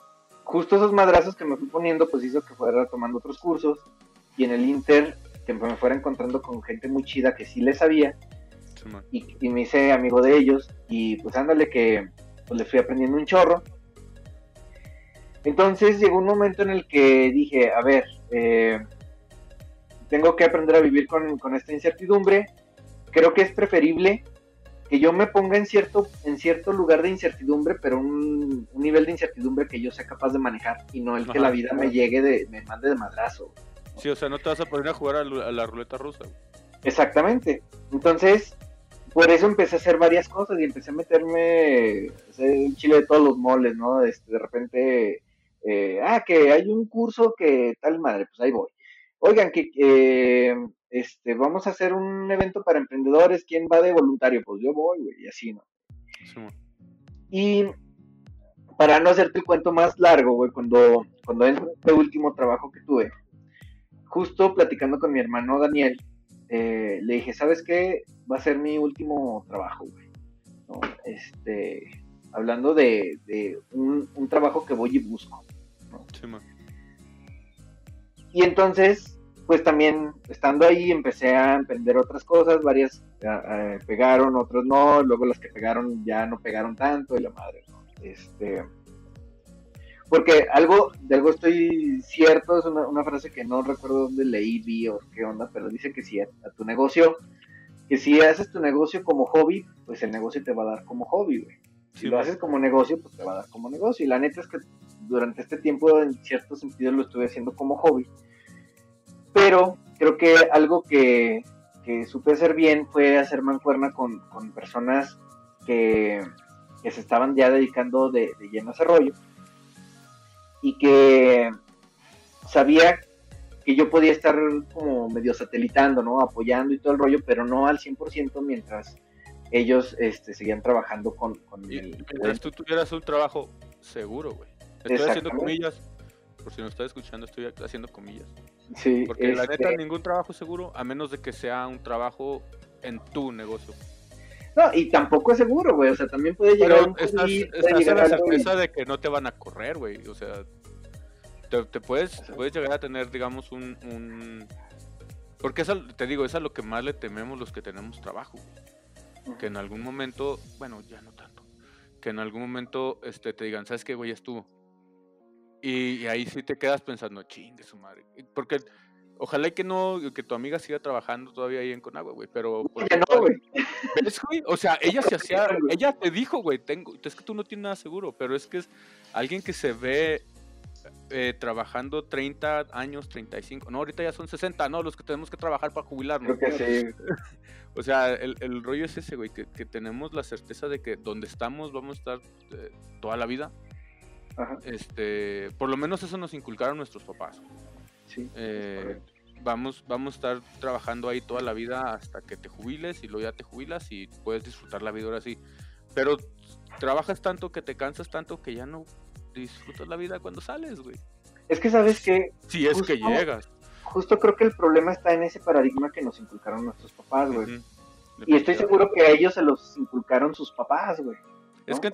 justo esos madrazos que me fui poniendo, pues hizo que fuera tomando otros cursos. Y en el Inter, que me fuera encontrando con gente muy chida que sí le sabía y, me hice amigo de ellos y pues ándale que pues, le fui aprendiendo un chorro. Entonces llegó un momento en el que dije, a ver, eh, tengo que aprender a vivir con, esta incertidumbre. Creo que es preferible que yo me ponga en cierto, en cierto lugar de incertidumbre, pero un, nivel de incertidumbre que yo sea capaz de manejar y no el que la vida me llegue de, me mande de madrazo. Sí, o sea, no te vas a poner a jugar a, la ruleta rusa. Exactamente. Entonces, por eso empecé a hacer varias cosas y empecé a meterme en chile de todos los moles, ¿no? Este, de repente, eh, ah, que hay un curso que tal madre, pues ahí voy. Oigan, que este, vamos a hacer un evento para emprendedores, ¿quién va de voluntario? Pues yo voy, güey, y así, ¿no? Sí. Y para no hacerte el cuento más largo, güey, cuando, cuando es el último trabajo que tuve, justo platicando con mi hermano Daniel, eh, le dije, ¿sabes qué? Va a ser mi último trabajo, güey. Este, hablando de, un, trabajo que voy y busco. y entonces, pues también estando ahí empecé a emprender otras cosas, varias eh, pegaron, otras no, luego las que pegaron ya no pegaron tanto y la madre, ¿no? Este, porque algo, de algo estoy cierto, es una, frase que no recuerdo dónde leí, vi o qué onda, pero dice que si a, tu negocio, que si haces tu negocio como hobby, pues el negocio te va a dar como hobby, güey. Si lo haces como negocio, pues te va a dar como negocio. Y la neta es que durante este tiempo, en cierto sentido, lo estuve haciendo como hobby. Pero creo que algo que, que supe hacer bien fue hacer mancuerna con, con personas que, que, se estaban ya dedicando de, de lleno a ese rollo y que sabía que yo podía estar como medio satelitando, ¿no? Apoyando y todo el rollo, pero no al 100% mientras ellos este, seguían trabajando con, con y, el... Mientras tú tuvieras un trabajo seguro, güey. Estoy haciendo comillas, por si no está escuchando, estoy haciendo comillas. Sí, Porque la neta, este ningún trabajo seguro, a menos de que sea un trabajo en tu negocio. No, y tampoco es seguro, güey. O sea, también puede llegar Pero un estás, estás en la certeza de que no te van a correr, güey. O sea, te, puedes, puedes llegar a tener, digamos, un... un... Porque eso, te digo, es a lo que más le tememos los que tenemos trabajo. Que en algún momento, bueno, ya no tanto, que en algún momento este, te digan, ¿sabes qué, güey? Estuvo. Y, y ahí sí te quedas pensando, chingue su madre. Porque Ojalá que no, que tu amiga siga trabajando todavía ahí en Conagua, güey, pero... Pues, no, güey. güey? O sea, ella se hacía, ella te dijo, güey, tengo, es que tú no tienes nada seguro, pero es que es alguien que se ve eh, trabajando 30 años, 35, no, ahorita ya son 60, no, los que tenemos que trabajar para jubilarnos. Creo que sí. o sea, el, el, rollo es ese, güey, que, que, tenemos la certeza de que donde estamos vamos a estar eh, toda la vida. Ajá. Este, por lo menos eso nos inculcaron nuestros papás. Eh, vamos, vamos a estar trabajando ahí toda la vida hasta que te jubiles y luego ya te jubilas y puedes disfrutar la vida ahora sí. Pero trabajas tanto que te cansas tanto que ya no disfrutas la vida cuando sales, güey. Es que sabes que... Si es que llegas. Justo creo que el problema está en ese paradigma que nos inculcaron nuestros papás, güey. Y estoy seguro que a ellos se los inculcaron sus papás, güey. Es que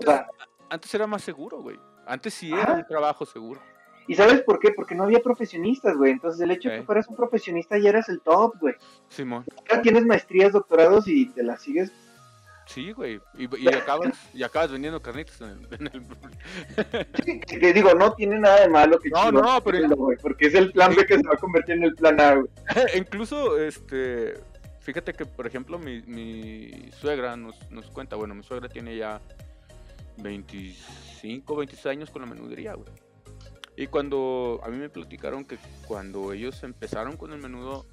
antes, era más seguro, güey. Antes sí era un trabajo seguro. ¿Y sabes por qué? Porque no había profesionistas, güey. Entonces el hecho de que fueras un profesionista ya eras el top, güey. Simón. Ahora tienes maestrías, doctorados y te las sigues. Sí, güey. Y, acabas, y acabas vendiendo carnitas en el... sí, que digo, no tiene nada de malo que No, no, pero... porque es el plan B que se va a convertir en el plan A, güey. Incluso, este... Fíjate que, por ejemplo, mi, mi suegra nos, nos cuenta, bueno, mi suegra tiene ya 25, 26 años con la menudería, güey. Y cuando a mí me platicaron que cuando ellos empezaron con el menudo,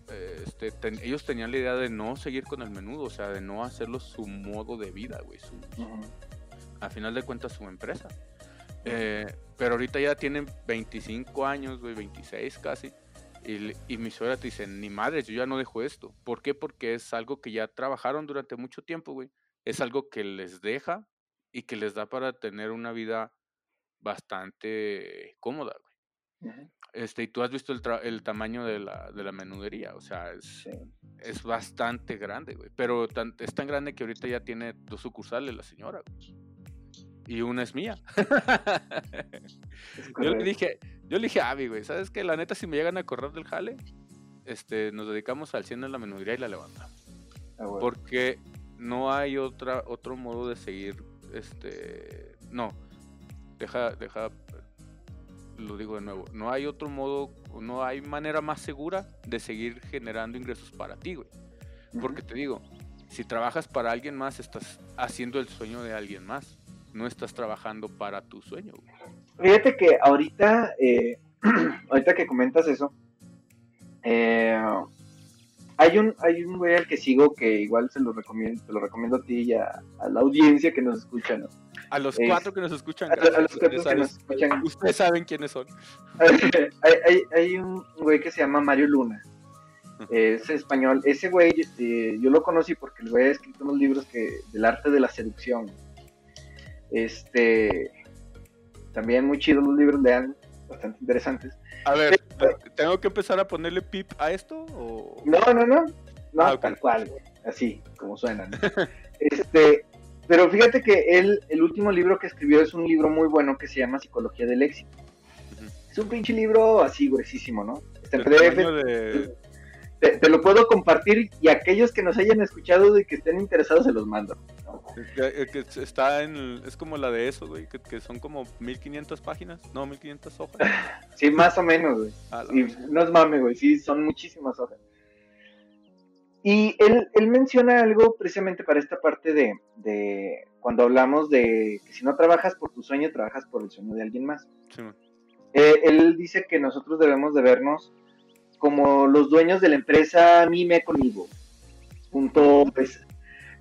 este, ellos tenían la idea de no seguir con el menudo, o sea, de no hacerlo su modo de vida, güey. A final de cuentas, su empresa. Eh, pero ahorita ya tienen 25 años, güey, 26 casi. Y, y, mi suegra te dice, ni madre, yo ya no dejo esto. ¿Por qué? Porque es algo que ya trabajaron durante mucho tiempo, güey. Es algo que les deja y que les da para tener una vida bastante cómoda, güey. Este, y tú has visto el, el tamaño de la, de la, menudería, o sea, es, es bastante grande, güey. Pero es tan grande que ahorita ya tiene dos sucursales la señora, Y una es mía. yo le dije, yo le dije a Abby, güey, ¿sabes qué? La neta, si me llegan a correr del jale, este, nos dedicamos al 100 en la menudería y la levantamos. Ah, Porque no hay otra, otro modo de seguir, este, no deja, deja, lo digo de nuevo, no hay otro modo, no hay manera más segura de seguir generando ingresos para ti, güey. Porque te digo, si trabajas para alguien más, estás haciendo el sueño de alguien más. No estás trabajando para tu sueño. Güey. Fíjate que ahorita, eh, ahorita que comentas eso, eh, hay un, hay un güey al que sigo que igual se lo recomiendo, te lo recomiendo a ti y a, la audiencia que nos escucha, ¿no? A los cuatro que nos escuchan. A, los cuatro que nos escuchan. Ustedes saben quiénes son. hay, hay, un güey que se llama Mario Luna. Es español. Ese güey, este, yo lo conocí porque el güey ha escrito unos libros que, del arte de la seducción. Este. también muy chidos los libros, lean, bastante interesantes. A ver, ¿tengo que empezar a ponerle pip a esto? O... No, no, no, no, ah, tal cual, así como suenan. este, pero fíjate que él, el último libro que escribió es un libro muy bueno que se llama Psicología del Éxito. Es un pinche libro así gruesísimo, ¿no? Está en PDF. De te, lo puedo compartir y aquellos que nos hayan escuchado y que estén interesados se los mando. Que, está en, es como la de eso, güey, que, son como 1500 páginas, no, 1500 hojas. sí, más o menos, güey. no es mame, güey, sí, son muchísimas hojas. Y él, él menciona algo precisamente para esta parte de, de, cuando hablamos de que si no trabajas por tu sueño, trabajas por el sueño de alguien más. Sí, eh, él dice que nosotros debemos de vernos como los dueños de la empresa Mime conmigo. Punto, pues,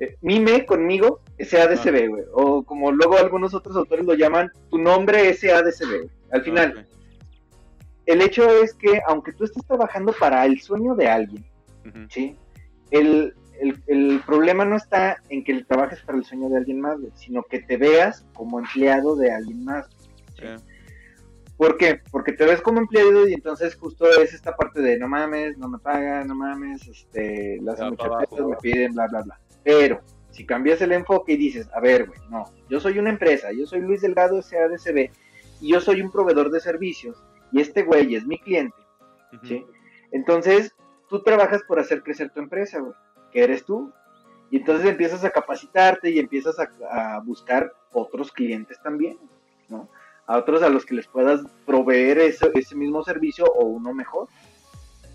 eh, Mime conmigo, SADCB, güey. O como luego algunos otros autores lo llaman, tu nombre SADCB, Al final, el hecho es que aunque tú estés trabajando para el sueño de alguien, ¿sí? El, problema no está en que trabajes para el sueño de alguien más, sino que te veas como empleado de alguien más. ¿sí? ¿Por qué? Porque te ves como empleado y entonces justo es esta parte de no mames, no me pagan, no mames, este, las muchas me piden, bla, bla, bla. Pero si cambias el enfoque y dices, a ver, güey, no, yo soy una empresa, yo soy Luis Delgado SADCB y yo soy un proveedor de servicios y este güey es mi cliente, ¿sí? Entonces, tú trabajas por hacer crecer tu empresa, güey, que eres tú. Y entonces empiezas a capacitarte y empiezas a buscar otros clientes también, ¿no? a otros a los que les puedas proveer ese, ese mismo servicio o uno mejor.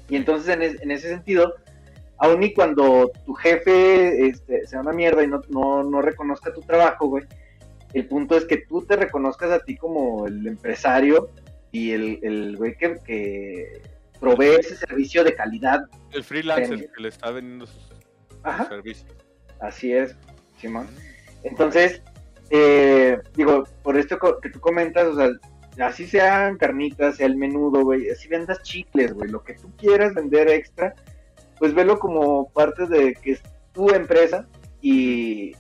Y entonces en, ese sentido, aun y cuando tu jefe este, sea una mierda y no, no, reconozca tu trabajo, güey, el punto es que tú te reconozcas a ti como el empresario y el, el güey que provee ese servicio de calidad. El freelancer que le está vendiendo sus, servicios. Así es, Simón. Entonces, eh, digo, por esto que tú comentas, o sea, así sean carnitas, sea el menudo, güey, así vendas chicles, güey, lo que tú quieras vender extra, pues velo como parte de que es tu empresa y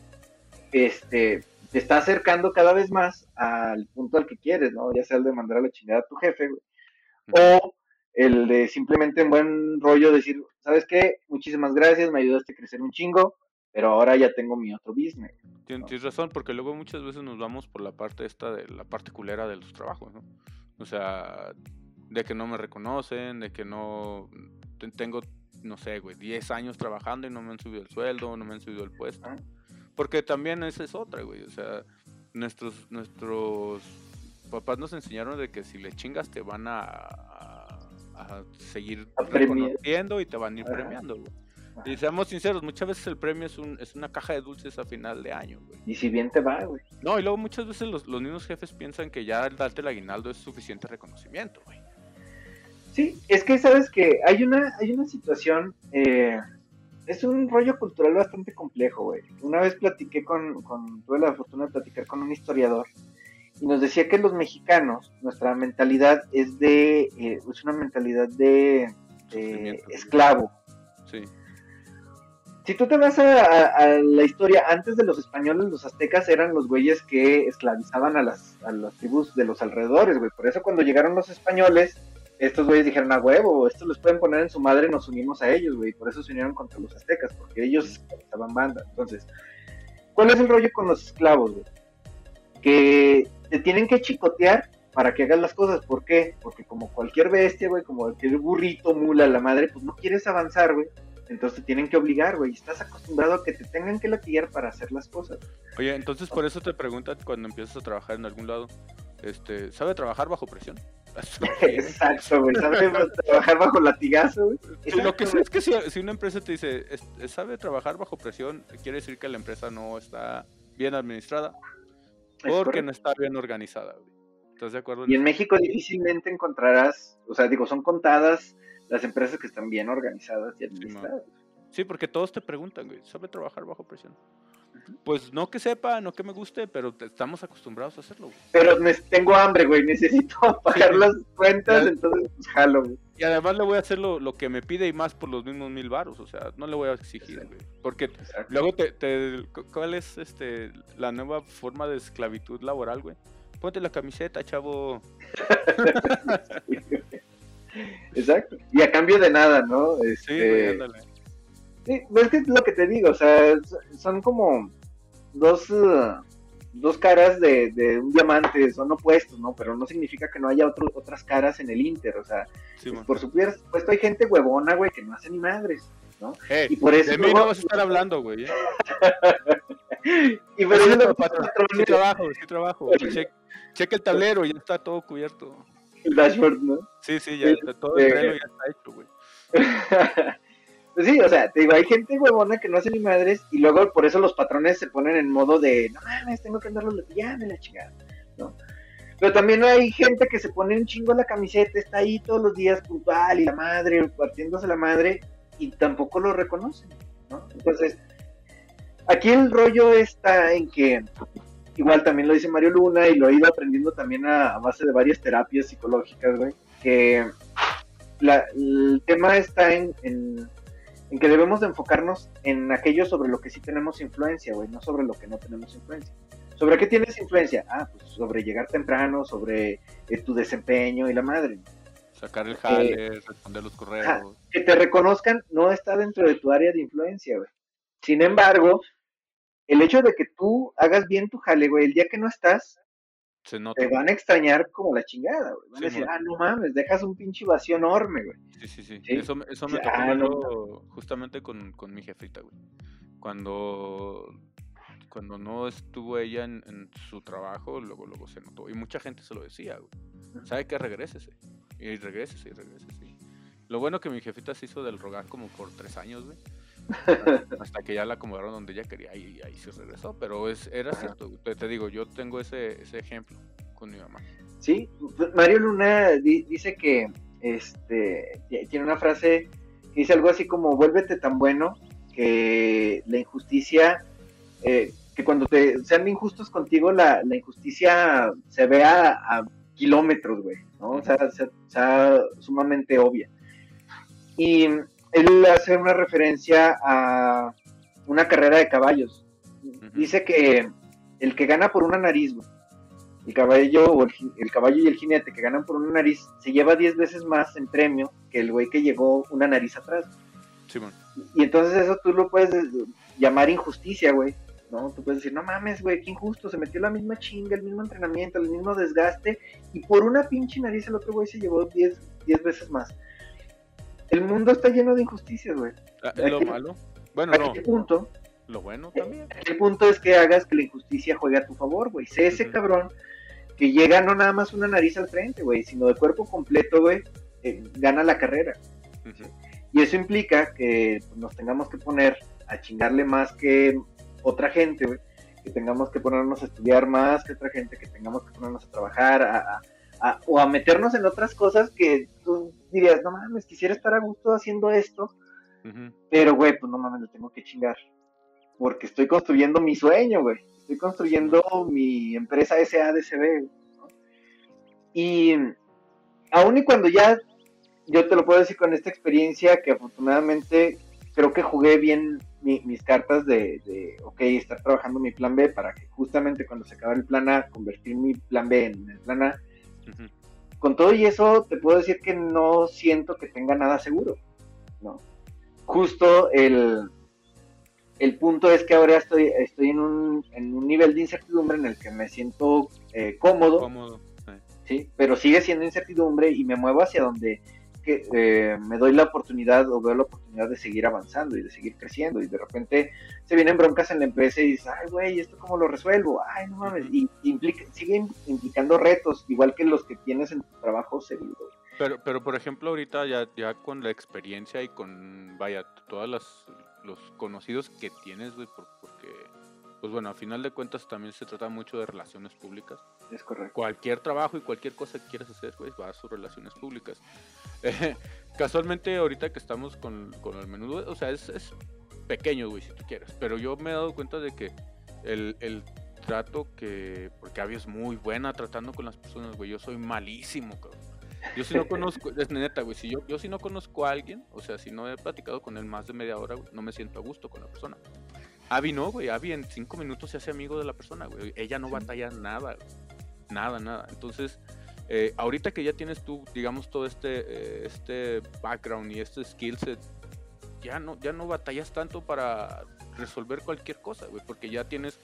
este te está acercando cada vez más al punto al que quieres, ¿no? Ya sea el de mandar a la chingada a tu jefe, güey, o el de simplemente en buen rollo decir, ¿sabes qué? Muchísimas gracias, me ayudaste a crecer un chingo, pero ahora ya tengo mi otro business. Tienes, razón, porque luego muchas veces nos vamos por la parte esta de la parte culera de los trabajos, ¿no? O sea, de que no me reconocen, de que no tengo, no sé, güey, 10 años trabajando y no me han subido el sueldo, no me han subido el puesto. Ah. Porque también esa es otra, güey. O sea, nuestros, nuestros papás nos enseñaron de que si le chingas te van a, a, seguir reconociendo y te van a ir premiando, güey. Y seamos sinceros, muchas veces el premio es, un, es una caja de dulces a final de año, güey. Y si bien te va, güey. No, y luego muchas veces los, los mismos jefes piensan que ya darte el aguinaldo es suficiente reconocimiento, güey. Sí, es que sabes que hay una, hay una situación, eh, es un rollo cultural bastante complejo, güey. Una vez platiqué con, con, tuve la fortuna de platicar con un historiador y nos decía que los mexicanos, nuestra mentalidad es de, eh, es una mentalidad de, de esclavo. Sí si tú te vas a, la historia, antes de los españoles, los aztecas eran los güeyes que esclavizaban a las, a las tribus de los alrededores, güey. Por eso cuando llegaron los españoles, estos güeyes dijeron, a huevo, estos les pueden poner en su madre, nos unimos a ellos, güey. Por eso se unieron contra los aztecas, porque ellos estaban banda. Entonces, ¿cuál es el rollo con los esclavos, güey? Que te tienen que chicotear para que hagas las cosas. ¿Por qué? Porque como cualquier bestia, güey, como cualquier burrito, mula, la madre, pues no quieres avanzar, güey entonces te tienen que obligar, güey. Estás acostumbrado a que te tengan que latigar para hacer las cosas. Oye, entonces por eso te preguntan cuando empiezas a trabajar en algún lado, este, ¿sabe trabajar bajo presión? Exacto, güey. ¿Sabe trabajar bajo latigazo, güey? lo que sé es que si, una empresa te dice, ¿sabe trabajar bajo presión? Quiere decir que la empresa no está bien administrada porque no está bien organizada, güey. ¿Estás de acuerdo? Y en México difícilmente encontrarás, o sea, digo, son contadas las empresas que están bien organizadas y administradas. Sí, porque todos te preguntan, güey, ¿sabe trabajar bajo presión? Pues no que sepa, no que me guste, pero estamos acostumbrados a hacerlo, güey. Pero tengo hambre, güey, necesito pagar las cuentas, entonces pues jalo, güey. Y además le voy a hacer lo, que me pide y más por los mismos mil baros, o sea, no le voy a exigir, güey. Porque luego te, te, ¿cuál es este la nueva forma de esclavitud laboral, güey? ponte la camiseta, chavo. Exacto. Y a cambio de nada, ¿no? Sí, Este, ándale. Sí, es que es lo que te digo, o sea, son como dos, uh, dos caras de, de un diamante, son opuestos, ¿no? Pero no significa que no haya otro- otras caras en el Inter, o sea, Sí, mon. por supuesto hay gente huevona, güey, que no hace ni madres, Eh, y por eso de mí no vas a estar hablando, güey. ¿eh? y por eso los patrón, sí trabajo, sí trabajo. Che- checa el tablero, ya está todo cubierto. el dashboard, ¿no? Sí, sí, ya está, todo el eh, ya está hecho, güey. Pues sí, o sea, te digo, hay gente huevona que no hace ni madres y luego por eso los patrones se ponen en modo de, no mames, tengo que andarlo latillando y la chingada, ¿no? Pero también hay gente que se pone un chingo la camiseta, está ahí todos los días puntual y la madre, partiéndose la madre y tampoco lo reconocen, ¿no? Entonces, aquí el rollo está en que, igual también lo dice Mario Luna y lo he ido aprendiendo también a, a base de varias terapias psicológicas, güey, que el tema está en, en, en que debemos de enfocarnos en aquello sobre lo que sí tenemos influencia, güey, no sobre lo que no tenemos influencia. ¿Sobre qué tienes influencia? Ah, pues sobre llegar temprano, sobre eh, tu desempeño y la madre. Sacar el jale, responder los correos. ajá. Que te reconozcan no está dentro de tu área de influencia, güey. Sin embargo, el hecho de que tú hagas bien tu jale, güey, el día que no estás, Se nota. te van a extrañar como la chingada, güey. Van Sí, a decir, ah, no mames, dejas un pinche vacío enorme, güey. Sí, sí, sí. Sí. Eso, me- eso me tocó ah, no. justamente con, con mi jefita, güey. Cuando, cuando no estuvo ella en, en su trabajo, luego, luego se notó. Y mucha gente se lo decía, güey. ¿Sabe qué? Regrésese. Y regrésese, y regrésese. Lo bueno que mi jefita se hizo del rogar como por tres años, güey. Hasta que ya la acomodaron donde ella quería y ahí se regresó. Pero es, era Ajá. cierto, te, te digo, yo tengo ese, ese ejemplo con mi mamá. Sí, Mario Luna di- dice que este tiene una frase que dice algo así como vuélvete tan bueno que la injusticia eh, que cuando te sean injustos contigo la, la injusticia se vea a kilómetros, güey, ¿no? O sea, sea, sea sumamente obvia. Y él hace una referencia a una carrera de caballos. Dice que el que gana por una nariz, el caballo o el, caballo y el jinete que ganan por una nariz se lleva 10 veces más en premio que el güey que llegó una nariz atrás. Y entonces eso tú lo puedes eh, llamar injusticia, güey. ¿no? Tú puedes decir, no mames, güey, qué injusto, se metió la misma chinga, el mismo entrenamiento, el mismo desgaste, y por una pinche nariz el otro güey se llevó 10 10 veces más. El mundo está lleno de injusticias, güey. Ah, ¿Es lo Aquí- malo? Bueno, no. El punto, Lo bueno también. aquí el punto es que hagas que la injusticia juegue a tu favor, güey. Sé ese cabrón que llega no nada más una nariz al frente, güey, sino de cuerpo completo, güey, eh, gana la carrera. Y eso implica que pues, nos tengamos que poner a chingarle más que otra gente, güey. Que tengamos que ponernos a estudiar más que otra gente, que tengamos que ponernos a trabajar, a, a- a- o a meternos en otras cosas que tú dirías, no mames, quisiera estar a gusto haciendo esto, pero, güey, pues no mames, le tengo que chingar. Porque estoy construyendo mi sueño, güey. Estoy construyendo mi empresa SADCB. ¿no? Y aún y cuando ya, yo te lo puedo decir con esta experiencia, que afortunadamente creo que jugué bien mi- mis cartas de, de, ok, estar trabajando mi plan B para que justamente cuando se acabe el plan A, convertir mi plan B en el plan A. Ujú. Con todo y eso, te puedo decir que no siento que tenga nada seguro, ¿no? Justo el, el punto es que ahora estoy, estoy en, un, en un nivel de incertidumbre en el que me siento eh, cómodo, Cómodo. eh. ¿sí? Pero sigue siendo incertidumbre y me muevo hacia donde que, eh, me doy la oportunidad o veo la oportunidad de seguir avanzando y de seguir creciendo y de repente se vienen broncas en la empresa y dices, ay, güey, ¿esto cómo lo resuelvo? Ay, no mames, y implica, sigue implicando retos, igual que los que tienes en tu trabajo seguido. Pero, pero por ejemplo, ahorita ya, ya con la experiencia y con, vaya, todas las los conocidos que tienes, güey, por- pues bueno, a final de cuentas también se trata mucho de relaciones públicas. Es correcto. Cualquier trabajo y cualquier cosa que quieras hacer, pues va a sus relaciones públicas. Eh, casualmente, ahorita que estamos con, con el menudo, o sea, es, es pequeño, güey, si tú quieres. Pero yo me he dado cuenta de que el, el trato que, porque Abby es muy buena tratando con las personas, güey, yo soy malísimo, cabrón. Yo si no conozco, es neta, güey, si yo, yo si no conozco a alguien, o sea, si no he platicado con él más de media hora, güey, no me siento a gusto con la persona. Abby no, güey, Abby en cinco minutos se hace amigo de la persona, güey. Ella no batalla nada, güey. nada, nada. Entonces, eh, ahorita que ya tienes tú, digamos, todo este, eh, este background y este skill set, ya no, ya no batallas tanto para resolver cualquier cosa, güey, porque ya tienes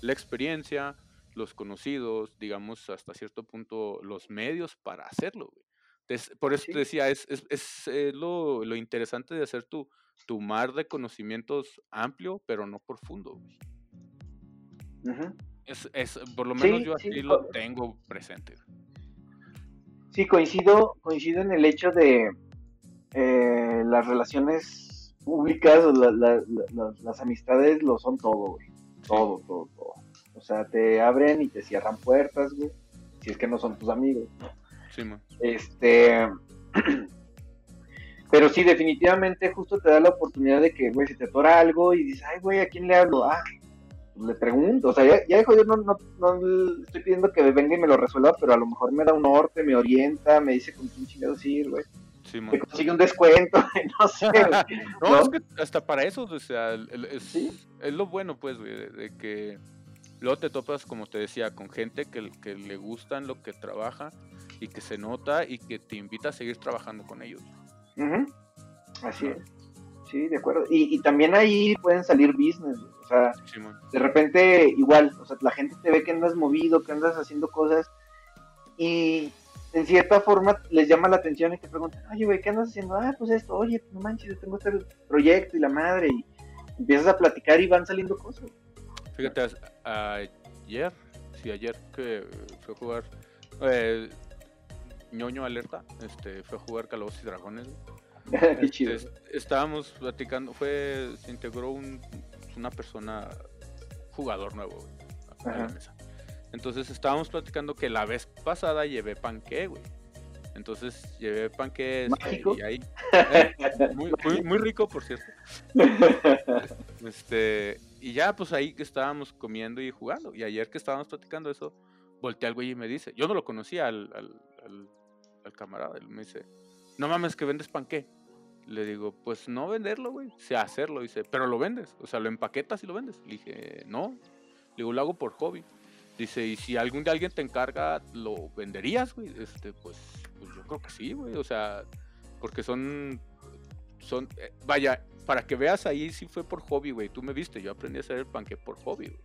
la experiencia, los conocidos, digamos, hasta cierto punto, los medios para hacerlo, güey. por eso te decía, es, es, es eh, lo, lo, interesante de hacer tu, tu mar de conocimientos amplio, pero no profundo, güey. es, es, por lo menos yo así lo tengo presente. Sí, coincido, coincido en el hecho de eh, las relaciones públicas, las amistades lo son todo, güey. Todo, todo, todo. O sea, te abren y te cierran puertas, güey. Si es que no son tus amigos, Sí, man. Este. Pero sí, definitivamente justo te da la oportunidad de que, güey, si te atora algo y dices, ay, güey, ¿a quién le hablo? Ah, pues le pregunto. O sea, ya, ya yo no, no, no, estoy pidiendo que venga y me lo resuelva, pero a lo mejor me da un norte, me orienta, me dice con quién chingados ir, güey. Sí, me consigue un descuento, no sé. no, es que hasta para eso, o sea, es, es lo bueno, pues, güey, de, que luego te topas, como te decía, con gente que, que le gustan lo que trabaja y que se nota y que te invita a seguir trabajando con ellos. Así es. Sí, de acuerdo. Y, también ahí pueden salir business, o sea, de repente igual, o sea, la gente te ve que andas movido, que andas haciendo cosas y en cierta forma les llama la atención y te preguntan, oye, güey, ¿qué andas haciendo? Ah, pues esto, oye, no manches, yo tengo este proyecto y la madre y empiezas a platicar y van saliendo cosas. Fíjate, ayer, sí, ayer que fue a jugar, eh, ñoño alerta, este, fue a jugar Calabozos y Dragones. Este, estábamos platicando, fue, se integró un, una persona, jugador nuevo a la mesa. Entonces estábamos platicando que la vez pasada llevé panque, güey. Entonces llevé panque este, y ahí. Eh, muy, muy, rico, por cierto. Este, y ya, pues ahí que estábamos comiendo y jugando. Y ayer que estábamos platicando eso, volteé al güey y me dice, yo no lo conocía al, al, al, camarada, él me dice, no mames que vendes panqué. Le digo, pues no venderlo, güey, sea hacerlo. Dice, pero lo vendes, o sea, lo empaquetas y lo vendes. Le dije, no, le digo, lo hago por hobby. Dice, y si algún día alguien te encarga, ¿lo venderías, güey? Este, pues, pues yo creo que sí, güey, o sea, porque son, son, eh, vaya, para que veas ahí sí fue por hobby, güey. Tú me viste, yo aprendí a hacer el panque por hobby, güey.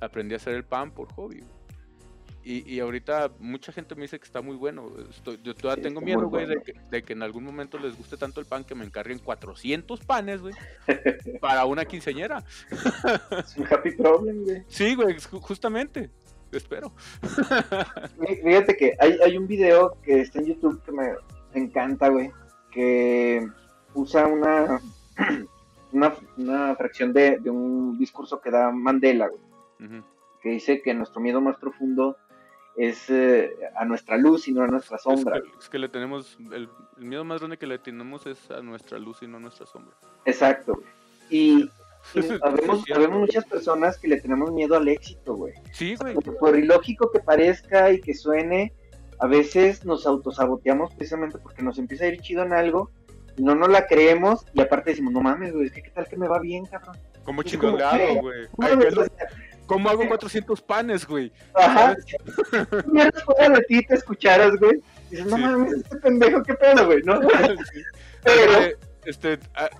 Aprendí a hacer el pan por hobby, güey. Y, ahorita mucha gente me dice que está muy bueno. yo todavía tengo miedo, güey, de, que, en algún momento les guste tanto el pan que me encarguen 400 panes, güey, para una quinceñera. es un happy problem, güey. Sí, güey, justamente. Espero. Fíjate que hay, hay un video que está en YouTube que me encanta, güey, que usa una, una, fracción de, un discurso que da Mandela, güey, que dice que nuestro miedo más profundo es eh, a nuestra luz y no a nuestra sombra. Es que, le tenemos, el, miedo más grande que le tenemos es a nuestra luz y no a nuestra sombra. Exacto, Y, sabemos, muchas personas que le tenemos miedo al éxito, güey. Sí, güey. Por ilógico que parezca y que suene, a veces nos autosaboteamos precisamente porque nos empieza a ir chido en algo y no nos la creemos y aparte decimos, no mames, güey, es que qué tal que me va bien, cabrón. Como chingado, güey. ¿Cómo hago 400 panes, güey? Ajá. Mientras fuera de ti te escucharas, güey. Dices, no mames, este pendejo, qué pedo, güey, ¿no? Pero. Este, ah,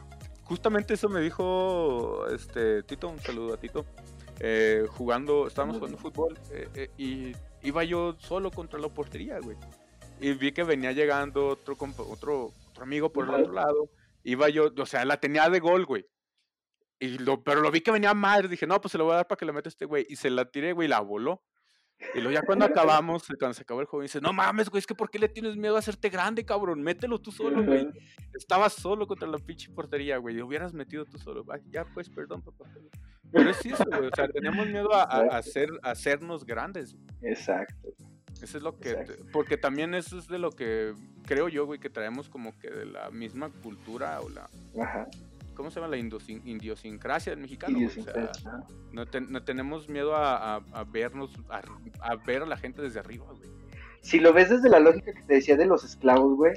justamente eso me dijo este Tito, un saludo a Tito. Eh, jugando, estábamos jugando fútbol eh, eh, y iba yo solo contra la portería, güey. Y vi que venía llegando otro, otro, otro amigo por el otro lado. Iba yo, o sea, la tenía de gol, güey. Y lo, pero lo vi que venía mal, dije, no, pues se lo voy a dar para que le meta este güey. Y se la tiré, güey, y la voló. Y luego ya cuando acabamos, cuando se acabó el juego, dice, no mames, güey, es que ¿por qué le tienes miedo a hacerte grande, cabrón? Mételo tú solo, güey. Estabas solo contra la pinche portería, güey. Hubieras metido tú solo. ya, pues, perdón, papá. Pero es eso, güey. O sea, tenemos miedo a, hacer, a hacernos grandes. Exacto. Eso es lo que... Porque también eso es de lo que creo yo, güey, que traemos como que de la misma cultura o la... Ajá ¿cómo se llama? La idiosincrasia del mexicano. no, tenemos miedo a, vernos, a, ver a la gente desde arriba, güey. Si lo ves desde la lógica que te decía de los esclavos, güey,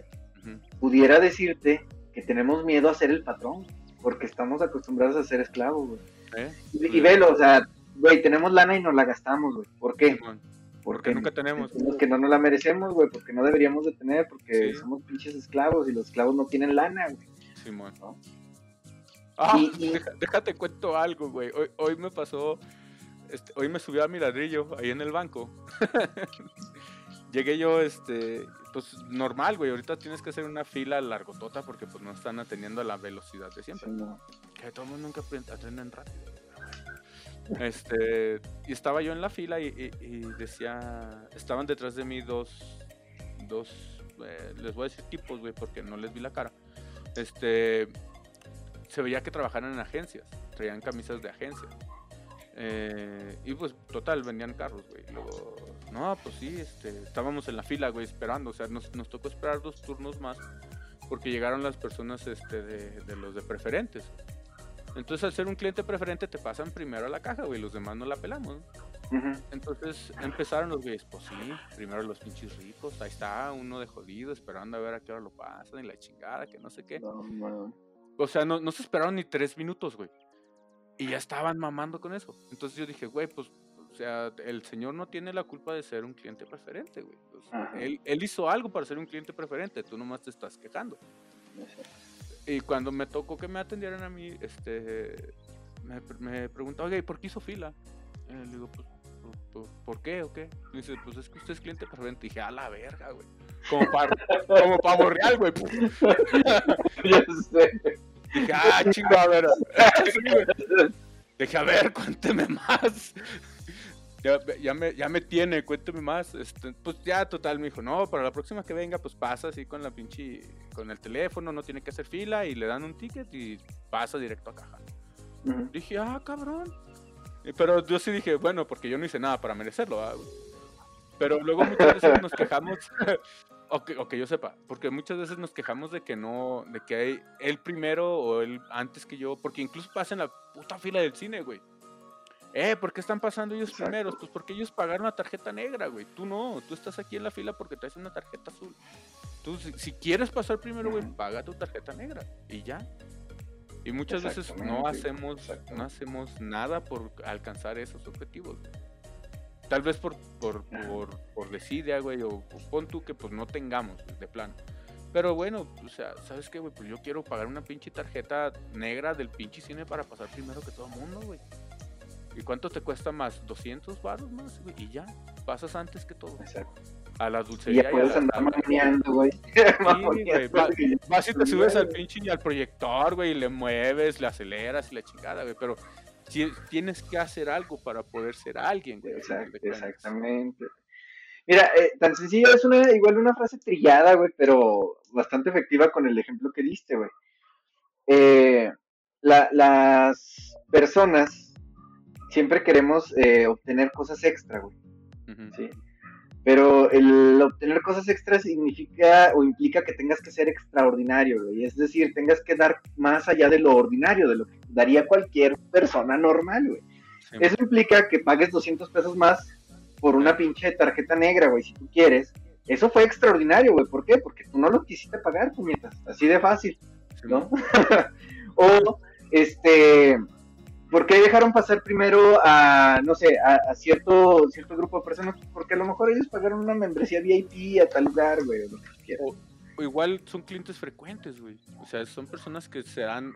pudiera decirte que tenemos miedo a ser el patrón, porque estamos acostumbrados a ser esclavos, güey. ¿Eh? Y, velo, o sea, güey, tenemos lana y nos la gastamos, güey. ¿Por qué? Porque, nunca tenemos. que no nos la merecemos, güey, porque no deberíamos de tener, porque somos pinches esclavos y los esclavos no tienen lana, güey. Simón. Ah, déjate cuento algo, güey. Hoy, hoy me pasó, este, hoy me subió a mi ladrillo ahí en el banco. Llegué yo, este, pues normal, güey. Ahorita tienes que hacer una fila largotota porque pues no están atendiendo a la velocidad de siempre. Que todo mundo nunca atenden rápido. Este, y estaba yo en la fila y, decía, estaban detrás de mí dos, dos, eh, les voy a decir tipos, güey, porque no les vi la cara. Este, se veía que trabajaban en agencias, traían camisas de agencia. Eh, y pues, total, vendían carros, güey. Luego, no, pues sí, este, estábamos en la fila, güey, esperando. O sea, nos, nos tocó esperar dos turnos más porque llegaron las personas este, de, de los de preferentes. Entonces, al ser un cliente preferente, te pasan primero a la caja, güey, los demás no la pelamos. Entonces empezaron los güeyes, pues sí, primero los pinches ricos, ahí está, uno de jodido, esperando a ver a qué hora lo pasan y la chingada, que no sé qué. O sea, no, no se esperaron ni tres minutos, güey. Y ya estaban mamando con eso. Entonces yo dije, güey, pues, o sea, el señor no tiene la culpa de ser un cliente preferente, güey. Él, él, hizo algo para ser un cliente preferente, tú nomás te estás quejando. Y cuando me tocó que me atendieran a mí, este, me, me preguntó, oye, ¿por qué hizo fila? le digo, pues, ¿por, qué o qué? Y dice, pues es que usted es cliente preferente. Y dije, a la verga, güey. Como para, como pavo real, güey. ya sé. Dije, ah, chingo, a ver. Dije, a ver, cuénteme más. Ya, ya, me, ya me tiene, cuénteme más. Este, pues ya, total, me dijo, no, para la próxima que venga, pues pasa así con la pinche, con el teléfono, no tiene que hacer fila y le dan un ticket y pasa directo a caja. Dije, ah, cabrón. Pero yo sí dije, bueno, porque yo no hice nada para merecerlo. Pero luego muchas veces nos quejamos, o, que, o, que, yo sepa, porque muchas veces nos quejamos de que no, de que hay él primero o él antes que yo, porque incluso pasa en la puta fila del cine, güey. Eh, ¿por qué están pasando ellos primeros? Pues porque ellos pagaron la tarjeta negra, güey. Tú no, tú estás aquí en la fila porque traes una tarjeta azul. Tú, si, quieres pasar primero, güey, paga tu tarjeta negra y ya. Y muchas veces no hacemos, no hacemos nada por alcanzar esos objetivos. Tal vez por, por, por, por desidia, güey, o, pon tú que pues no tengamos de plano. Pero bueno, o sea, ¿sabes qué, güey? Pues yo quiero pagar una pinche tarjeta negra del pinche cine para pasar primero que todo el mundo, güey. ¿Y cuánto te cuesta más? ¿200 baros más? Y ya, pasas antes que todo. Exacto. A la dulcería. Y ya puedes andar mamoneando, güey. Sí, vas y te subes al pinche y al proyector, güey, y le mueves, le aceleras y la chingada, güey. Pero tienes que hacer algo para poder ser alguien, güey. exactamente. Mira, eh, tan sencillo es una, igual una frase trillada, güey, pero bastante efectiva con el ejemplo que diste, güey. Eh, las personas siempre queremos eh, obtener cosas extra, güey. ¿sí? Pero el obtener cosas extra significa o implica que tengas que ser extraordinario, güey. Es decir, tengas que dar más allá de lo ordinario, de lo que daría cualquier persona normal, güey. Eso implica que pagues 200 pesos más por una pinche tarjeta negra, güey, si tú quieres. Eso fue extraordinario, güey. ¿Por qué? Porque tú no lo quisiste pagar, puñetas. Así de fácil, ¿no? o, este, ¿Por qué dejaron pasar primero a, no sé, a, cierto, cierto grupo de personas? Porque a lo mejor ellos pagaron una membresía VIP a tal lugar, güey, o lo que O, igual son clientes frecuentes, güey. O sea, son personas que se dan,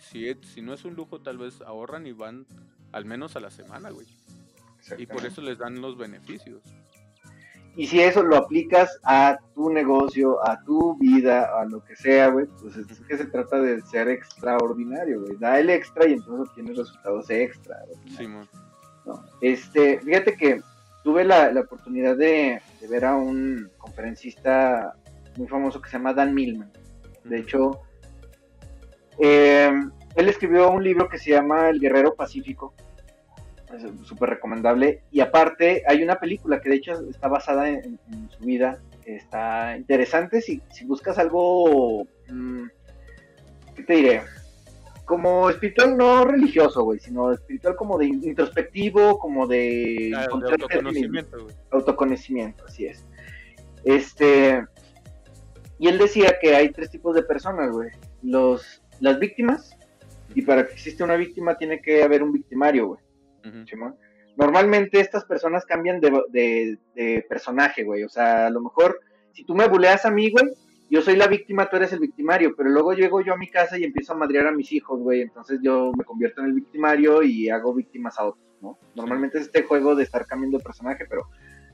si, si no es un lujo, tal vez ahorran y van al menos a la semana, güey. Y por eso les dan los beneficios. Y si eso lo aplicas a tu negocio, a tu vida, a lo que sea, güey, pues es que se trata de ser extraordinario, güey. Da el extra y entonces obtienes resultados extra. Sí, ¿no? Este, fíjate que tuve la, oportunidad de, ver a un conferencista muy famoso que se llama Dan Millman. De hecho, eh, él escribió un libro que se llama El Guerrero Pacífico súper recomendable. Y aparte, hay una película que de hecho está basada en, su vida. Está interesante si, si buscas algo. Mm, ¿Qué te diré? Como espiritual, no religioso, güey, sino espiritual como de introspectivo, como de. autoconocimiento, Autoconocimiento, así es. Este. Y él decía que hay tres tipos de personas, güey. Los, las víctimas, y para que exista una víctima tiene que haber un victimario, güey. Normalmente estas personas cambian de, de, personaje, güey. O sea, a lo mejor, si tú me buleas a mí, güey, yo soy la víctima, tú eres el victimario, pero luego llego yo a mi casa y empiezo a madrear a mis hijos, güey. Entonces yo me convierto en el victimario y hago víctimas a otros, ¿no? Normalmente es este juego de estar cambiando de personaje, pero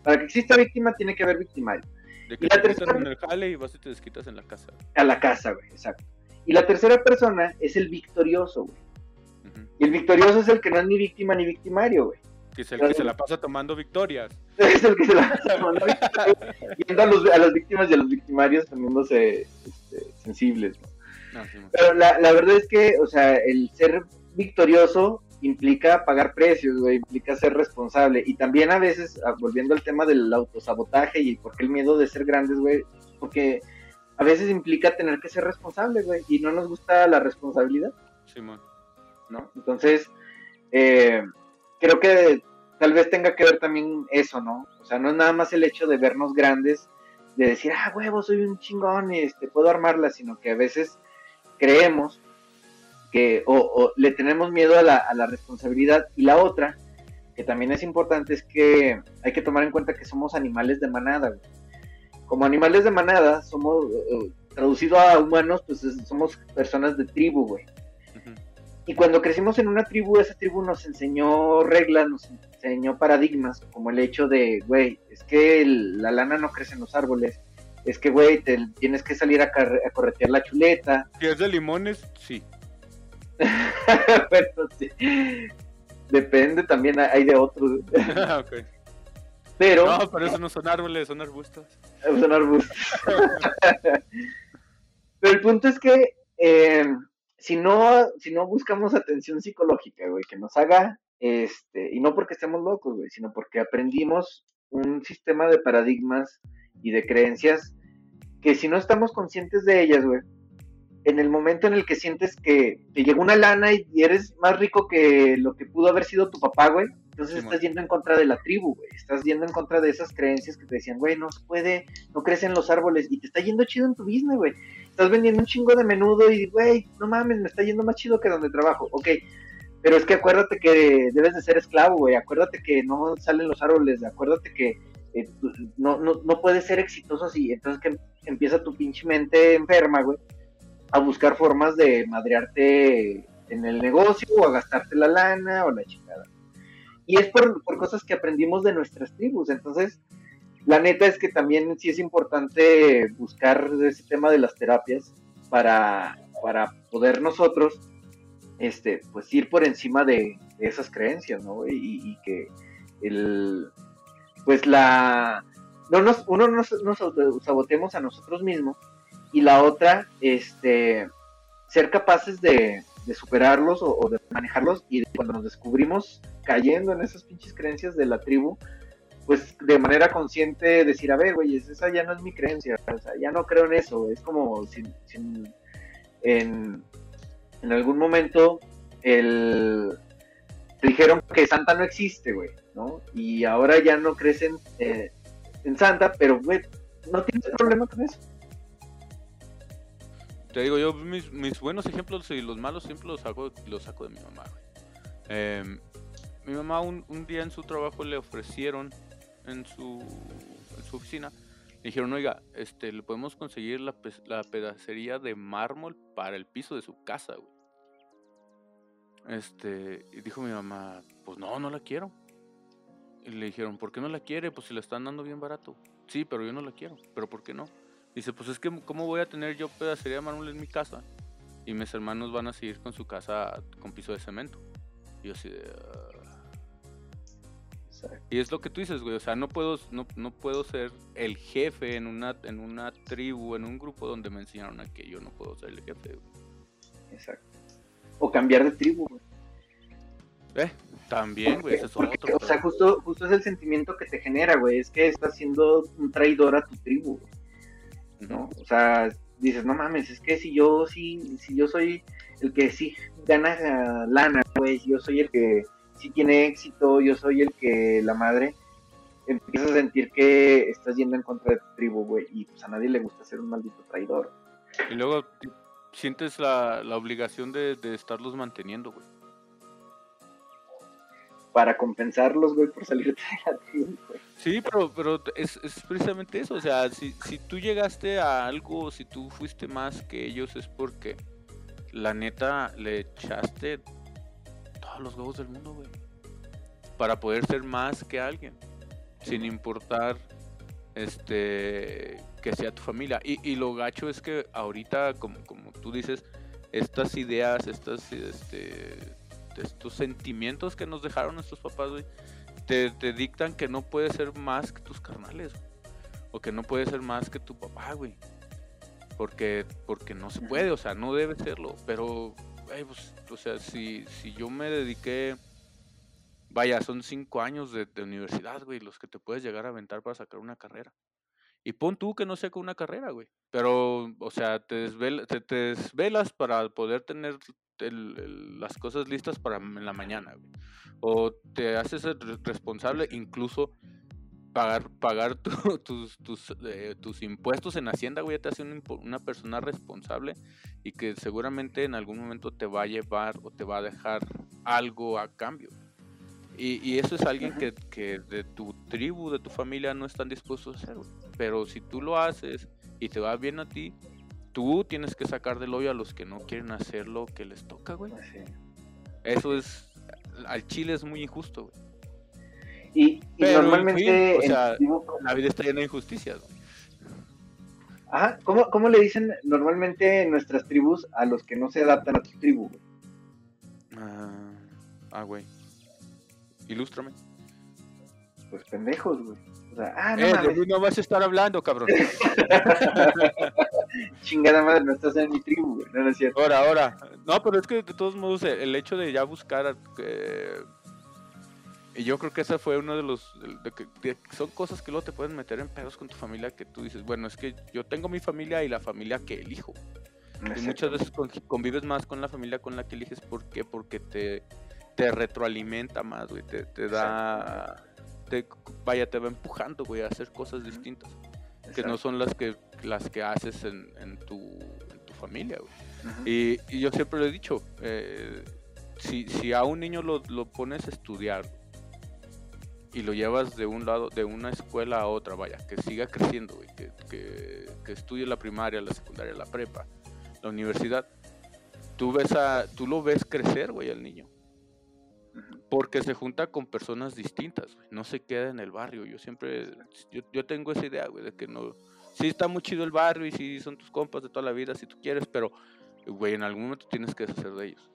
para que exista víctima tiene que haber victimario. De que y la tercera... en el jale y vas y te desquitas en la casa. A la casa, güey, exacto. Y la tercera persona es el victorioso, güey. Y el victorioso es el que no es ni víctima ni victimario, güey. Que es el que se la pasa tomando victorias. Es el que se la pasa tomando victorias. Viendo a, los, a las víctimas y a los victimarios poniéndose este, sensibles. ¿no? Pero la, la verdad es que, o sea, el ser victorioso implica pagar precios, güey, implica ser responsable. Y también a veces, ah, volviendo al tema del autosabotaje y por qué el miedo de ser grandes, güey, porque a veces implica tener que ser responsable, güey, y no nos gusta la responsabilidad. Simón. ¿No? Entonces, eh, creo que tal vez tenga que ver también eso, ¿no? O sea, no es nada más el hecho de vernos grandes, de decir, ah, huevo, soy un chingón, este, puedo armarla, sino que a veces creemos que, o, le tenemos miedo a la, responsabilidad. Y la otra, que también es importante, es que hay que tomar en cuenta que somos animales de manada, Como animales de manada, somos, uh, traducido a humanos, pues somos personas de tribu, güey. Y cuando crecimos en una tribu, esa tribu nos enseñó reglas, nos enseñó paradigmas, como el hecho de, güey, es que la lana no crece en los árboles, es que, güey, te, tienes que salir a, corretear la chuleta. Si es de limones, sí. bueno, sí. Depende, también hay de otros. okay. Pero... No, pero eso no son árboles, son arbustos. Son arbustos. pero el punto es que... Eh, si no, si no buscamos atención psicológica, güey, que nos haga, este, y no porque estemos locos, güey, sino porque aprendimos un sistema de paradigmas y de creencias que si no estamos conscientes de ellas, güey, en el momento en el que sientes que te llegó una lana y eres más rico que lo que pudo haber sido tu papá, güey, entonces estás yendo en contra de la tribu, güey, estás yendo en contra de esas creencias que te decían, güey, no se puede, no crecen los árboles y te está yendo chido en tu business, güey, estás vendiendo un chingo de menudo y, güey, no mames, me está yendo más chido que donde trabajo. Ok, pero es que acuérdate que debes de ser esclavo, güey. Acuérdate que no salen los árboles. Acuérdate que eh, no, no, no puedes ser exitoso así. Entonces que empieza tu pinche mente enferma, güey, a buscar formas de madrearte en el negocio o a gastarte la lana o la chingada. Y es por, por cosas que aprendimos de nuestras tribus. Entonces, la neta es que también sí es importante buscar ese tema de las terapias para, para poder nosotros este, pues ir por encima de, esas creencias, ¿no? Y, que el, pues la, no nos, uno nos, nos sabotemos a nosotros mismos y la otra, este, ser capaces de, de superarlos o, de manejarlos y cuando nos descubrimos cayendo en esas pinches creencias de la tribu, pues de manera consciente decir, a ver, güey, esa ya no es mi creencia, o sea, ya no creo en eso, es como si, en, algún momento el, dijeron que Santa no existe, güey, ¿no? Y ahora ya no crecen eh, en Santa, pero, güey, no tienes problema con eso. Te digo, yo mis, buenos ejemplos y los malos siempre los saco, los saco de mi mamá. Em, mi mamá un, día en su trabajo le ofrecieron en su, oficina, le dijeron, oiga, este, le podemos conseguir la, la pedacería de mármol para el piso de su casa, Este, y dijo mi mamá, pues no, no la quiero. Y le dijeron, ¿por qué no la quiere? Pues si la están dando bien barato. Sí, pero yo no la quiero. ¿Pero por qué no? Dice, pues es que, ¿cómo voy a tener yo pedacería de mármol en mi casa? Y mis hermanos van a seguir con su casa con piso de cemento. Y yo así de... Ah". Y es lo que tú dices, güey, o sea, no puedo, no, no puedo ser el jefe en una, en una tribu, en un grupo donde me enseñaron a que yo no puedo ser el jefe, Exacto. O cambiar de tribu, güey. Eh, también, güey, es otro. O sea, justo, justo es el sentimiento que te genera, güey, es que estás siendo un traidor a tu tribu, ¿no? O sea, dices, no mames, es que si yo sí, si yo soy el que sí gana lana, si yo soy el que si tiene éxito, yo soy el que la madre, empiezas a sentir que estás yendo en contra de tu tribu, güey, y pues a nadie le gusta ser un maldito traidor. Y luego sientes la, obligación de, estarlos manteniendo, güey. Para compensarlos, güey, por salir de la tribu, güey. Sí, pero, pero es, es, precisamente eso, o sea, si, si tú llegaste a algo, si tú fuiste más que ellos, es porque la neta le echaste todos los huevos del mundo, güey. Para poder ser más que alguien, sin importar este que sea tu familia. Y, y lo gacho es que ahorita, como, como tú dices, estas ideas, estas, este, estos sentimientos que nos dejaron nuestros papás, güey, te, dictan que no puedes ser más que tus carnales, o que no puedes ser más que tu papá, güey. Porque, porque no se puede, o sea, no debe serlo. Pero, pues, o sea, si, si yo me dediqué, vaya, son cinco años de, de universidad, güey, los que te puedes llegar a aventar para sacar una carrera. Y pon tú que no sea con una carrera, güey. Pero, o sea, te, te, desvelas para poder tener las cosas listas para en la mañana, güey. O te haces responsable, incluso pagar, pagar tus, tus, eh, tus, impuestos en Hacienda, güey, te hace una persona responsable y que seguramente en algún momento te va a llevar o te va a dejar algo a cambio. Y, eso es alguien que, que, de tu tribu, de tu familia, no están dispuestos a hacer, Pero si tú lo haces y te va bien a ti, tú tienes que sacar del hoyo a los que no quieren hacer lo que les toca, güey. Eso es, al Chile es muy injusto, güey. Y, normalmente... o sea, la vida está llena de injusticias, güey. Ajá, ¿Cómo, ¿cómo, le dicen normalmente en nuestras tribus a los que no se adaptan a tu tribu, güey? Ah, ah güey. Ilústrame. Pues pendejos, güey. O sea, ah, no, eh, no vas a estar hablando, cabrón. Chingada madre, no estás en mi tribu, güey. No, no es cierto. Ahora, ahora. No, pero es que de todos modos, el hecho de ya buscar. Eh, y yo creo que esa fue uno de los. son cosas que luego te pueden meter en pedos con tu familia que tú dices, bueno, es que yo tengo mi familia y la familia que elijo. Y muchas veces convives más con la familia con la que eliges. ¿Por qué? Porque te te retroalimenta más, güey, te, te da, te, vaya, te va empujando, güey, a hacer cosas distintas, que no son las que, las que haces en, en, tu, tu familia, güey. y, y, yo siempre lo he dicho, eh, si, si a un niño lo, lo pones a estudiar y lo llevas de un lado, de una escuela a otra, vaya, que siga creciendo, güey, que, que, que estudie la primaria, la secundaria, la prepa, la universidad, tú ves a, tú lo ves crecer, güey, al niño porque se junta con personas distintas, no se queda en el barrio. Yo siempre, yo, tengo esa idea, güey, de que no, sí está muy chido el barrio y sí son tus compas de toda la vida si tú quieres, pero, güey, en algún momento tienes que deshacer de ellos.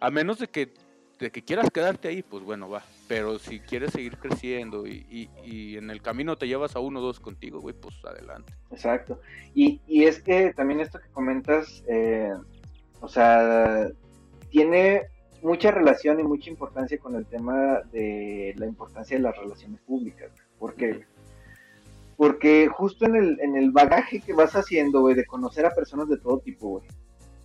A menos de que, de que quieras quedarte ahí, pues bueno, va. Pero si quieres seguir creciendo y, y, en el camino te llevas a uno o dos contigo, güey, pues adelante. Exacto. Y, y es que también esto que comentas, eh, o sea, tiene mucha relación y mucha importancia con el tema de la importancia de las relaciones públicas. ¿Por qué? Porque justo en el, en el bagaje que vas haciendo, güey, de conocer a personas de todo tipo, güey.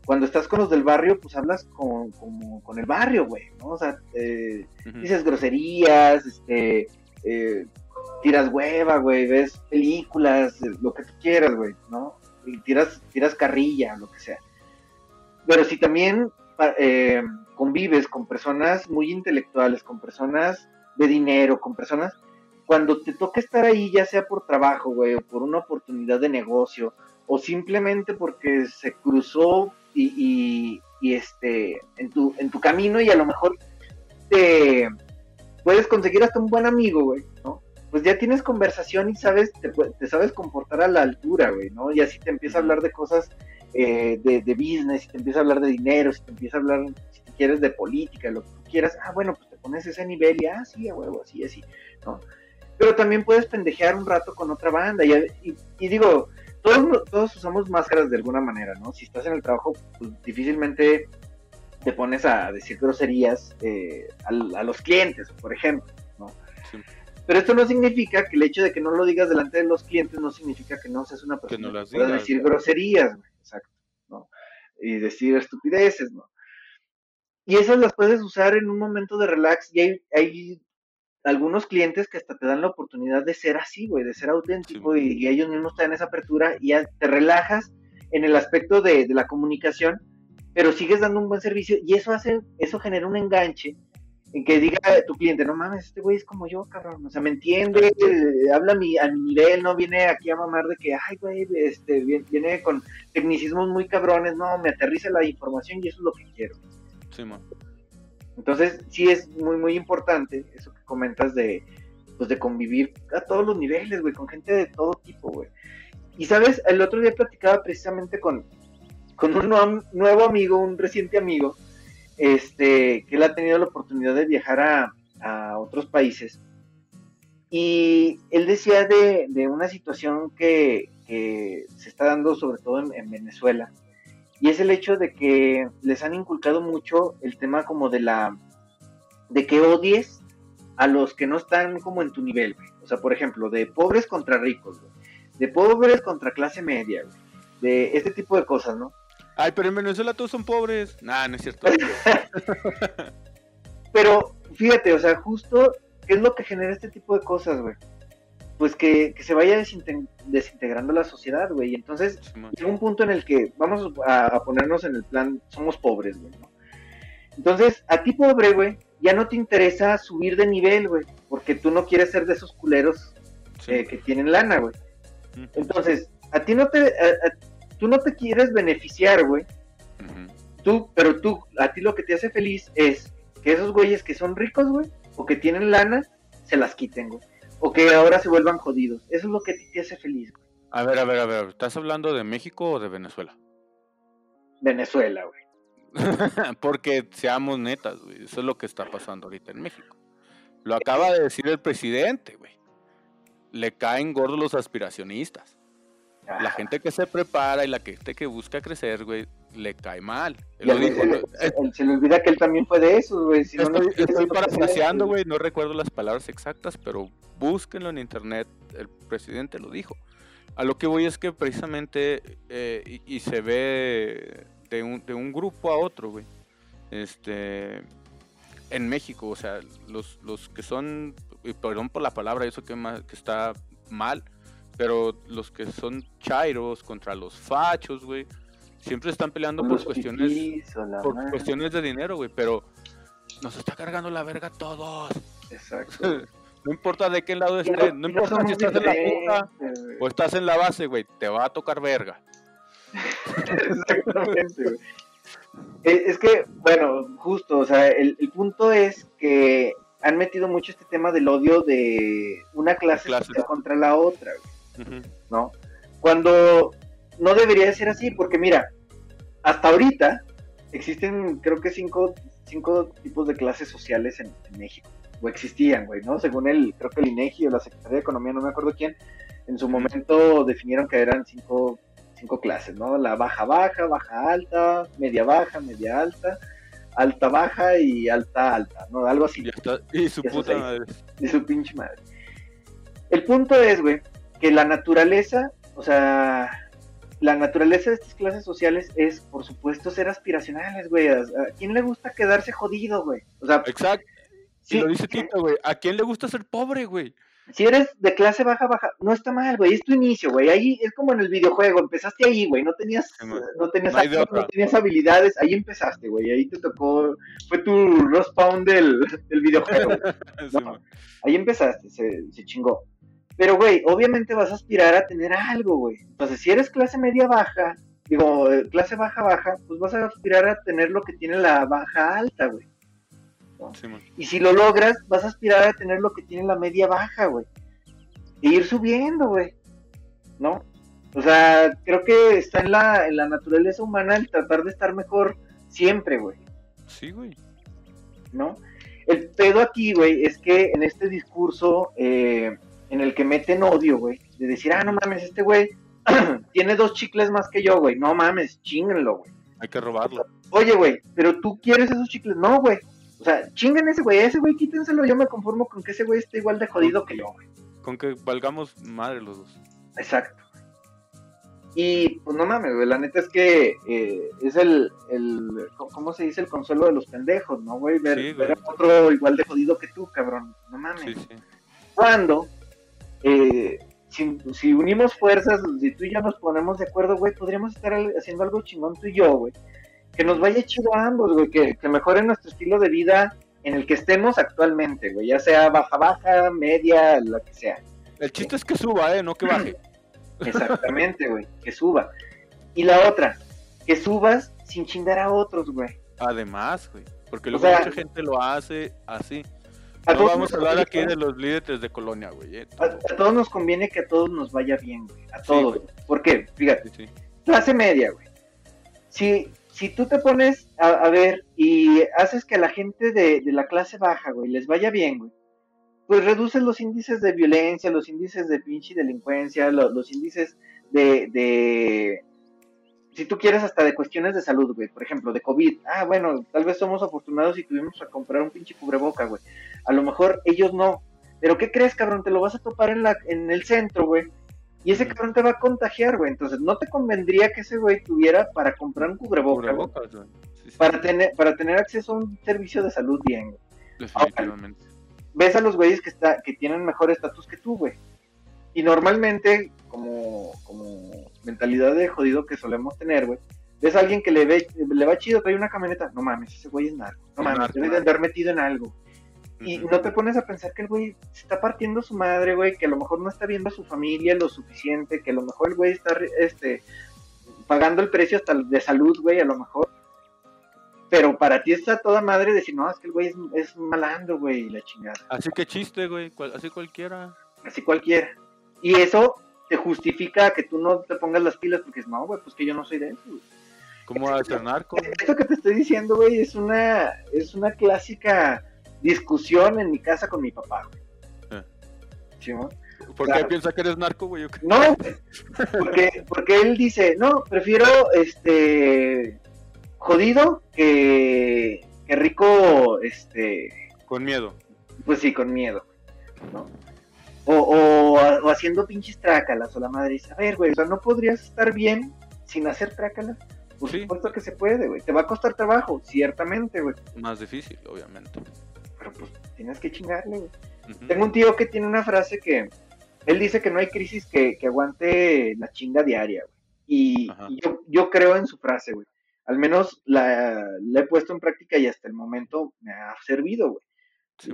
Cuando estás con los del barrio, pues hablas con, con el barrio, güey, ¿no? O sea, eh, dices groserías, este, eh, tiras hueva, güey, ves películas, lo que tú quieras, güey, ¿no? Y tiras, tiras carrilla, lo que sea. Pero si también eh, convives con personas muy intelectuales, con personas de dinero, con personas, cuando te toca estar ahí, ya sea por trabajo, güey, o por una oportunidad de negocio, o simplemente porque se cruzó y, y, este, en tu, en tu camino y a lo mejor te puedes conseguir hasta un buen amigo, güey, ¿no? Pues ya tienes conversación y sabes, te, te sabes comportar a la altura, güey, ¿no? Y así te empieza a hablar de cosas eh, de, de, business, si te empieza a hablar de dinero, si te empieza a hablar, si quieres, de política, lo que tú quieras, ah, bueno, pues te pones ese nivel y, ah, sí, a huevo, así, así, ¿no? Pero también puedes pendejear un rato con otra banda, y, y, digo, todos, todos usamos máscaras de alguna manera, ¿no? Si estás en el trabajo, pues difícilmente te pones a decir groserías eh, a, a, los clientes, por ejemplo, ¿no? Pero esto no significa que el hecho de que no lo digas delante de los clientes no significa que no seas una persona que, no pueda decir groserías, exacto, ¿no? Y decir estupideces, ¿no? Y esas las puedes usar en un momento de relax y hay, hay algunos clientes que hasta te dan la oportunidad de ser así, güey, de ser auténtico y, ellos mismos te dan esa apertura y ya te relajas en el aspecto de, de, la comunicación, pero sigues dando un buen servicio y eso hace, eso genera un enganche en que diga tu cliente, no mames, este güey es como yo, cabrón, o sea, me entiende, habla a mi, a mi nivel, no viene aquí a mamar de que, ay, güey, este, viene, con tecnicismos muy cabrones, no, me aterriza la información y eso es lo que quiero. Sí, man. Entonces, sí es muy, muy importante eso que comentas de, pues, de convivir a todos los niveles, güey, con gente de todo tipo, güey. Y, ¿sabes? El otro día platicaba precisamente con, con un nuevo amigo, un reciente amigo, este, que él ha tenido la oportunidad de viajar a, otros países. Y él decía de, una situación que, se está dando sobre todo en, Venezuela. Y es el hecho de que les han inculcado mucho el tema como de la de que odies a los que no están como en tu nivel, O sea, por ejemplo, de pobres contra ricos, De pobres contra clase media, De este tipo de cosas, ¿no? Ay, pero en Venezuela todos son pobres. Nah, no es cierto. pero fíjate, o sea, justo, ¿qué es lo que genera este tipo de cosas, güey? Pues que, se vaya desintegrando la sociedad, güey. Y entonces llega un punto en el que vamos a, ponernos en el plan, somos pobres, güey, ¿no? Entonces, a ti pobre, güey, ya no te interesa subir de nivel, güey, porque tú no quieres ser de esos culeros eh, que tienen lana, güey. Entonces, a ti no te, tú no te quieres beneficiar, güey. Tú, pero tú, a ti lo que te hace feliz es que esos güeyes que son ricos, güey, o que tienen lana, se las quiten, güey. O que ahora se vuelvan jodidos. Eso es lo que te hace feliz, güey. A ver, a ver, a ver, ¿estás hablando de México o de Venezuela? Venezuela, güey. Porque seamos netas, güey. Eso es lo que está pasando ahorita en México. Lo acaba de decir el presidente, güey. Le caen gordos los aspiracionistas. La gente que se prepara y la gente que busca crecer, güey, le cae mal. se le olvida que él también fue de esos, güey. estoy, parafraseando, güey, no recuerdo las palabras exactas, pero búsquenlo en internet, el presidente lo dijo. A lo que voy es que precisamente, eh, y, se ve de un, de un grupo a otro, güey, este, en México, o sea, los, los que son, y perdón por la palabra, eso que, que está mal, pero los que son chairos contra los fachos, güey, siempre están peleando por cuestiones por cuestiones de dinero, güey, pero nos está cargando la verga a todos. Exacto. no importa de qué lado estés, no importa si estás en la punta o estás en la base, güey, te va a tocar verga. Exactamente, güey. Eh, es que, bueno, justo, o sea, el, punto es que han metido mucho este tema del odio de una clase, contra la otra, güey. ¿No? Cuando no debería de ser así, porque mira, hasta ahorita existen creo que cinco, cinco tipos de clases sociales en, México, o existían, güey, ¿no? Según el, creo que el INEGI o la Secretaría de Economía, no me acuerdo quién, en su momento definieron que eran cinco, cinco clases, ¿no? La baja baja, baja alta, media baja, media alta, alta baja y alta alta, ¿no? Algo así. Y, su puta madre. Y su pinche madre. El punto es, güey, que la naturaleza, o sea, la naturaleza de estas clases sociales es, por supuesto, ser aspiracionales, güey. ¿A, quién le gusta quedarse jodido, güey? O sea, exacto. Si lo dice Tito, güey. ¿A quién le gusta ser pobre, güey? Si eres de clase baja, baja, no está mal, güey. Es tu inicio, güey. Ahí es como en el videojuego. Empezaste ahí, güey. No tenías, no, tenías, no, tenías habilidades. Ahí empezaste, güey. Ahí te tocó. Fue tu respawn del, del videojuego. ahí empezaste, se, se chingó. Pero, güey, obviamente vas a aspirar a tener algo, güey. Entonces, si eres clase media baja, digo, eh, clase baja baja, pues vas a aspirar a tener lo que tiene la baja alta, güey. y si lo logras, vas a aspirar a tener lo que tiene la media baja, güey. E ir subiendo, güey. ¿No? O sea, creo que está en la, en la naturaleza humana el tratar de estar mejor siempre, güey. Sí, güey. ¿No? El pedo aquí, güey, es que en este discurso eh, en el que meten odio, güey. De decir, ah, no mames, este güey tiene dos chicles más que yo, güey. No mames, chingenlo, güey. Hay que robarlo. Oye, güey, pero tú quieres esos chicles. No, güey. O sea, chinguen ese güey, ese güey quítenselo. Yo me conformo con que ese güey esté igual de jodido que yo, güey. Con que valgamos madre los dos. Exacto. Y pues no mames, güey, la neta es que eh, es el, el, ¿cómo se dice? El consuelo de los pendejos, ¿no, güey? Ver, ver a otro igual de jodido que tú, cabrón. No mames. Sí, sí. Cuando eh, si, unimos fuerzas, si tú y yo nos ponemos de acuerdo, güey, podríamos estar haciendo algo chingón tú y yo, güey. Que nos vaya chido a ambos, güey, que, que mejore nuestro estilo de vida en el que estemos actualmente, güey, ya sea baja, baja, media, lo que sea. El chiste es que suba, ¿eh? No que baje. Exactamente, güey, que suba. Y la otra, que subas sin chingar a otros, güey. Además, güey, porque luego mucha gente lo hace así. No vamos a hablar aquí de los líderes de colonia, güey. ¿eh? A, todos nos conviene que a todos nos vaya bien, güey. A todos. ¿Por qué? Fíjate. Clase media, güey. Si, si tú te pones a, ver y haces que a la gente de, la clase baja, güey, les vaya bien, güey, pues reduces los índices de violencia, los índices de pinche delincuencia, los índices de, de, si tú quieres, hasta de cuestiones de salud, güey. Por ejemplo, de COVID. Ah, bueno, tal vez somos afortunados y tuvimos a comprar un pinche cubreboca, güey. A lo mejor ellos no. Pero ¿qué crees, cabrón? Te lo vas a topar en, la, en el centro, güey. Y ese cabrón te va a contagiar, güey. Entonces, no te convendría que ese güey tuviera para comprar un cubreboca, Para, tener, para tener acceso a un servicio de salud bien, güey. Definitivamente. ves a los güeyes que, está, que tienen mejor estatus que tú, güey. Y normalmente, como, como mentalidad de jodido que solemos tener, güey, ves a alguien que le, ve, le va chido, trae una camioneta, no mames, ese güey es narco, no mames, debe de andar metido en algo. Y no te pones a pensar que el güey se está partiendo su madre, güey, que a lo mejor no está viendo a su familia lo suficiente, que a lo mejor el güey está este, pagando el precio hasta de salud, güey, a lo mejor. Pero para ti está toda madre decir, no, es que el güey es, es malandro, güey, la chingada. Así que chiste, güey, así cualquiera. Así cualquiera. Y eso te justifica que tú no te pongas las pilas porque es, no, güey, pues que yo no soy de eso, güey. ¿Cómo va a ser narco? Esto que te estoy diciendo, güey, es una, es una clásica discusión en mi casa con mi papá, güey. Eh. ¿Sí, ¿Por qué piensa que eres narco, güey? No, porque, porque él dice, no, prefiero este jodido que, que rico, este... Con miedo. Pues sí, con miedo, ¿no? O, o, haciendo pinches trácalas, o la madre dice, a ver, güey, o sea, no podrías estar bien sin hacer trácalas. Por supuesto que se puede, güey. Te va a costar trabajo, ciertamente, güey. Más difícil, obviamente. Pero pues tienes que chingarle, güey. Tengo un tío que tiene una frase que él dice que no hay crisis que, aguante la chinga diaria, güey. Y, yo, yo, creo en su frase, güey. Al menos la, la, he puesto en práctica y hasta el momento me ha servido, güey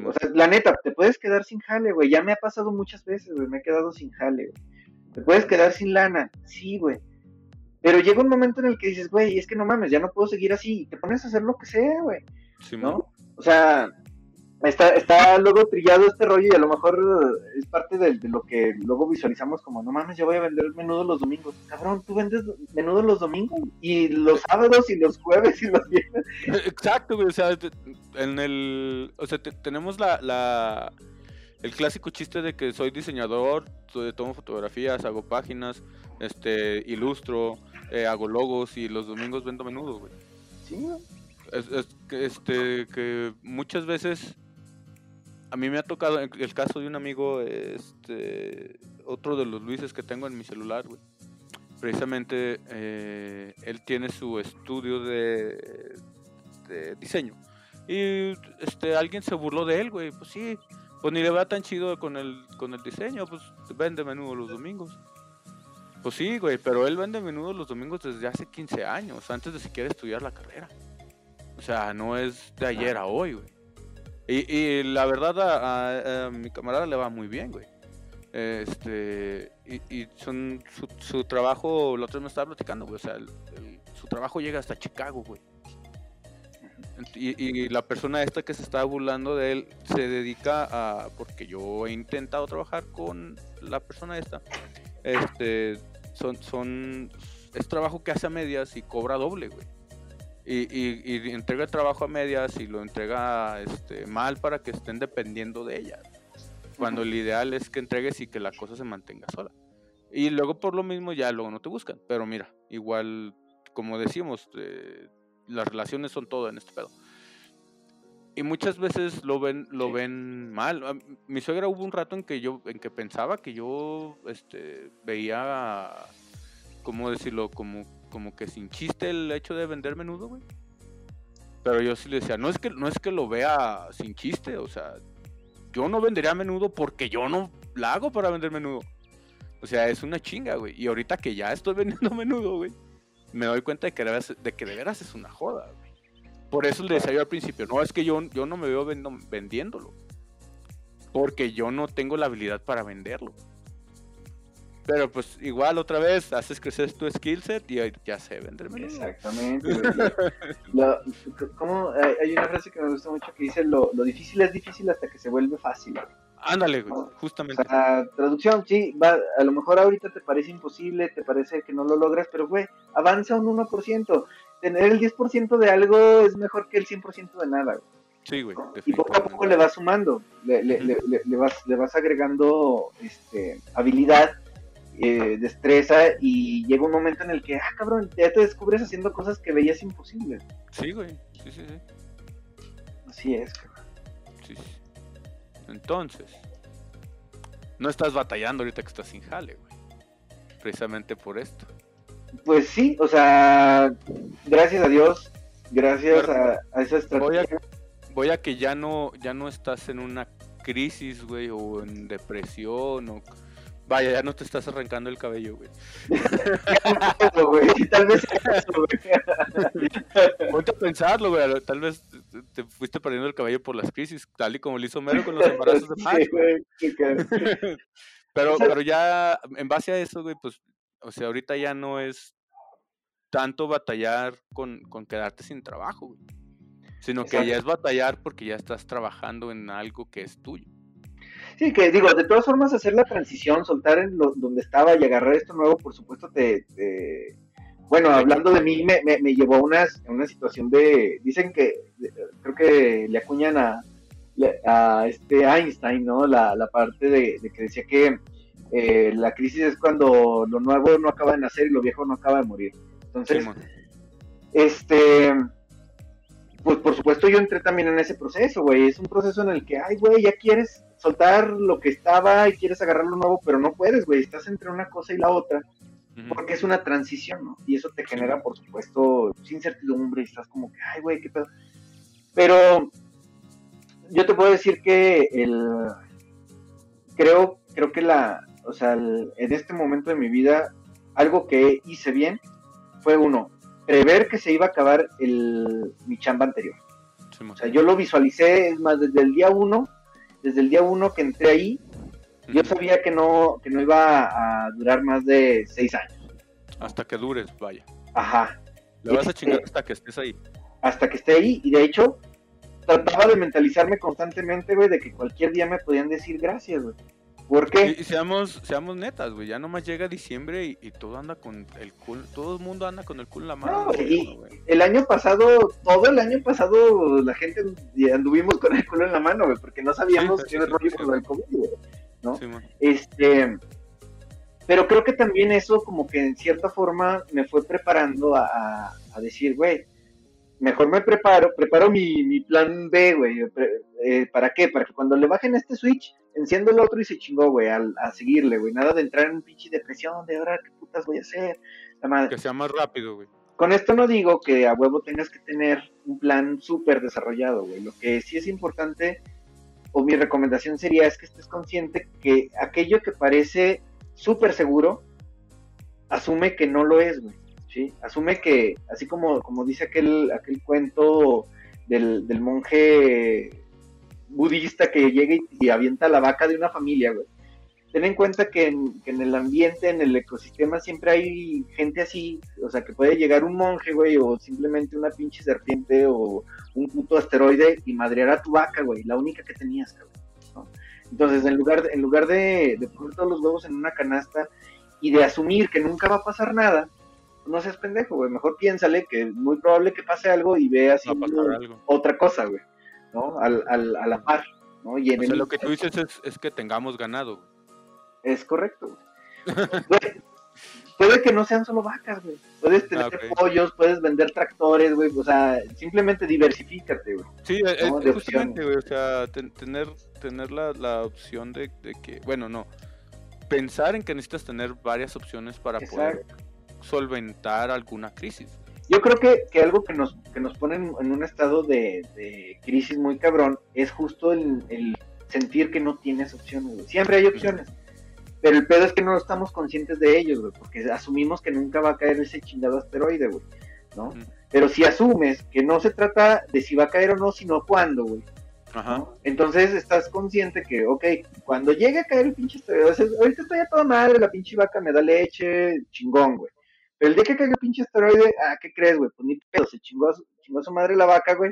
o sea, la neta, te puedes quedar sin jale, güey. Ya me ha pasado muchas veces, güey. Me he quedado sin jale, güey. Te puedes quedar sin lana. Sí, güey. Pero llega un momento en el que dices, güey, es que no mames, ya no puedo seguir así. Y te pones a hacer lo que sea, güey. Sí, ¿No? O sea, está, está luego trillado este rollo y a lo mejor es parte de, lo que luego visualizamos como, no mames, yo voy a vender menudo los domingos. Cabrón, tú vendes menudo los domingos y los sábados y los jueves y los viernes. Exacto, güey, o sea, en el, o sea, tenemos la, la, el clásico chiste de que soy diseñador, tomo fotografías, hago páginas, este, ilustro, eh, hago logos y los domingos vendo menudo, güey. Sí, es, es, este, que muchas veces a mí me ha tocado el caso de un amigo, este, otro de los Luises que tengo en mi celular, güey. Precisamente eh, él tiene su estudio de, diseño. Y este, alguien se burló de él, güey. Pues sí, pues ni le va tan chido con el, con el diseño, pues vende menudo los domingos. Pues sí, güey, pero él vende menudo los domingos desde hace 15 años, antes de siquiera estudiar la carrera. O sea, no es de ayer a hoy, güey. Y, la verdad a, mi camarada le va muy bien, güey. Este, y, son su, trabajo, lo otro me estaba platicando, güey. O sea, su trabajo llega hasta Chicago, güey. Y, la persona esta que se estaba burlando de él se dedica a, porque yo he intentado trabajar con la persona esta, este, son, son, es trabajo que hace a medias y cobra doble, güey y, entrega el trabajo a medias y lo entrega este, mal para que estén dependiendo de ella. Cuando el ideal es que entregues y que la cosa se mantenga sola. Y luego por lo mismo ya luego no te buscan. Pero mira, igual, como decimos, eh, las relaciones son todo en este pedo. Y muchas veces lo ven, lo ven mal. Mi suegra hubo un rato en que yo, en que pensaba que yo este, veía, ¿cómo decirlo? Como como que sin chiste el hecho de vender menudo, güey. Pero yo sí le decía, no es que no es que lo vea sin chiste, o sea, yo no vendería menudo porque yo no la hago para vender menudo. O sea, es una chinga, güey. Y ahorita que ya estoy vendiendo menudo, güey, me doy cuenta de que de, veras, que de es una joda, güey. Por eso le decía yo al principio, no, es que yo, yo no me veo vendiéndolo. Porque yo no tengo la habilidad para venderlo. Pero pues igual otra vez haces crecer tu skill set y ya se vende Exactamente. como, hay una frase que me gusta mucho que dice lo, lo difícil es difícil hasta que se vuelve fácil. Ándale, justamente. traducción, sí, va, a lo mejor ahorita te parece imposible, te parece que no lo logras, pero güey, avanza un 1%. Tener el 10% de algo es mejor que el 100% de nada, güey. Sí, güey. Y poco a poco le vas sumando, le, le, le, le, vas, le vas agregando este, habilidad, eh, destreza, y llega un momento en el que, ah, cabrón, ya te descubres haciendo cosas que veías imposibles. Sí, güey. Sí, sí, sí. Así es, cabrón. Sí, sí. Entonces, no estás batallando ahorita que estás sin jale, güey. Precisamente por esto. Pues sí, o sea, gracias a Dios, gracias a, esa estrategia. Voy a, que ya no, ya no estás en una crisis, güey, o en depresión, o Vaya, ya no te estás arrancando el cabello, güey. Tal vez Ponte a pensarlo, güey. Tal vez te fuiste perdiendo el cabello por las crisis, tal y como lo hizo Mero con los embarazos de Max. pero, pero ya, en base a eso, güey, pues, o sea, ahorita ya no es tanto batallar con, con quedarte sin trabajo, güey. Sino que ya es batallar porque ya estás trabajando en algo que es tuyo. Sí, que digo, de todas formas hacer la transición, soltar en lo, donde estaba y agarrar esto nuevo, por supuesto, te... Bueno, hablando de mí, me, me, llevó a una, una, situación de... Dicen que, creo que le acuñan a, a este Einstein, ¿no? La, la parte de, que decía que eh, la crisis es cuando lo nuevo no acaba de nacer y lo viejo no acaba de morir. Entonces, este pues por supuesto yo entré también en ese proceso, güey. Es un proceso en el que, ay, güey, ya quieres soltar lo que estaba y quieres agarrar lo nuevo, pero no puedes, güey. Estás entre una cosa y la otra, porque es una transición, ¿no? Y eso te genera, por supuesto, incertidumbre y estás como que, ay, güey, qué pedo. Pero yo te puedo decir que el. Creo, creo que la. O sea, en este momento de mi vida, algo que hice bien fue uno, prever que se iba a acabar el, mi chamba anterior. o sea, yo lo visualicé, es más, desde el día uno, desde el día uno que entré ahí, yo sabía que no, que no iba a durar más de seis años. Hasta que dures, vaya. Ajá. Le vas a chingar este, hasta que estés ahí. Hasta que esté ahí, y de hecho, trataba de mentalizarme constantemente, güey, de que cualquier día me podían decir gracias, güey. ¿Por qué? Y, seamos, seamos netas, güey. Ya nomás llega diciembre y, todo anda con el culo. Todo el mundo anda con el culo en la mano. No, y el año pasado, todo el año pasado, la gente anduvimos con el culo en la mano, güey, porque no sabíamos qué rollo con el COVID, güey. ¿No? este. Pero creo que también eso, como que en cierta forma, me fue preparando a, a decir, güey, mejor me preparo, preparo mi, mi plan B, güey. Eh, ¿Para qué? Para que cuando le bajen este switch, enciendo el otro y se chingó, güey, a, a seguirle, güey. Nada de entrar en un pinche depresión de ahora, ¿qué putas voy a hacer? Que sea más rápido, güey. Con esto no digo que a huevo tengas que tener un plan súper desarrollado, güey. Lo que sí es importante, o mi recomendación sería, es que estés consciente que aquello que parece súper seguro, asume que no lo es, güey. ¿sí? Asume que, así como, como dice aquel, aquel cuento del, del monje budista que llega y, avienta la vaca de una familia, güey. Ten en cuenta que en, el ambiente, en el ecosistema, siempre hay gente así, o sea, que puede llegar un monje, güey, o simplemente una pinche serpiente o un puto asteroide y madrear a tu vaca, güey, la única que tenías, cabrón. Entonces, en lugar, de, en lugar de, de poner todos los huevos en una canasta y de asumir que nunca va a pasar nada, no seas pendejo, güey. Mejor piénsale que es muy probable que pase algo y veas otra cosa, güey. ¿No? Al, al, a la par, ¿no? Y en lo que tú dices es, que tengamos ganado. Es correcto, puede que no sean solo vacas, güey. Puedes tener ah, pollos, puedes vender tractores, güey. O sea, simplemente diversifícate, güey. Sí, es, justamente, güey. O sea, tener, tener la, la opción de, que, bueno, no. Pensar en que necesitas tener varias opciones para poder solventar alguna crisis. Yo creo que, que algo que nos, que nos pone en, un estado de, crisis muy cabrón es justo el, sentir que no tienes opciones, Siempre hay opciones. Pero el pedo es que no estamos conscientes de ellos, güey, porque asumimos que nunca va a caer ese chingado asteroide, güey, ¿no? Pero si asumes que no se trata de si va a caer o no, sino cuándo, güey. Ajá. Entonces estás consciente que, ok, cuando llegue a caer el pinche o sea, ahorita estoy a toda madre, la pinche vaca me da leche, chingón, güey. Pero el día que caiga el pinche esteroide, ah, ¿qué crees, güey? Pues ni pedo, se chingó a su, chingó a su madre la vaca, güey.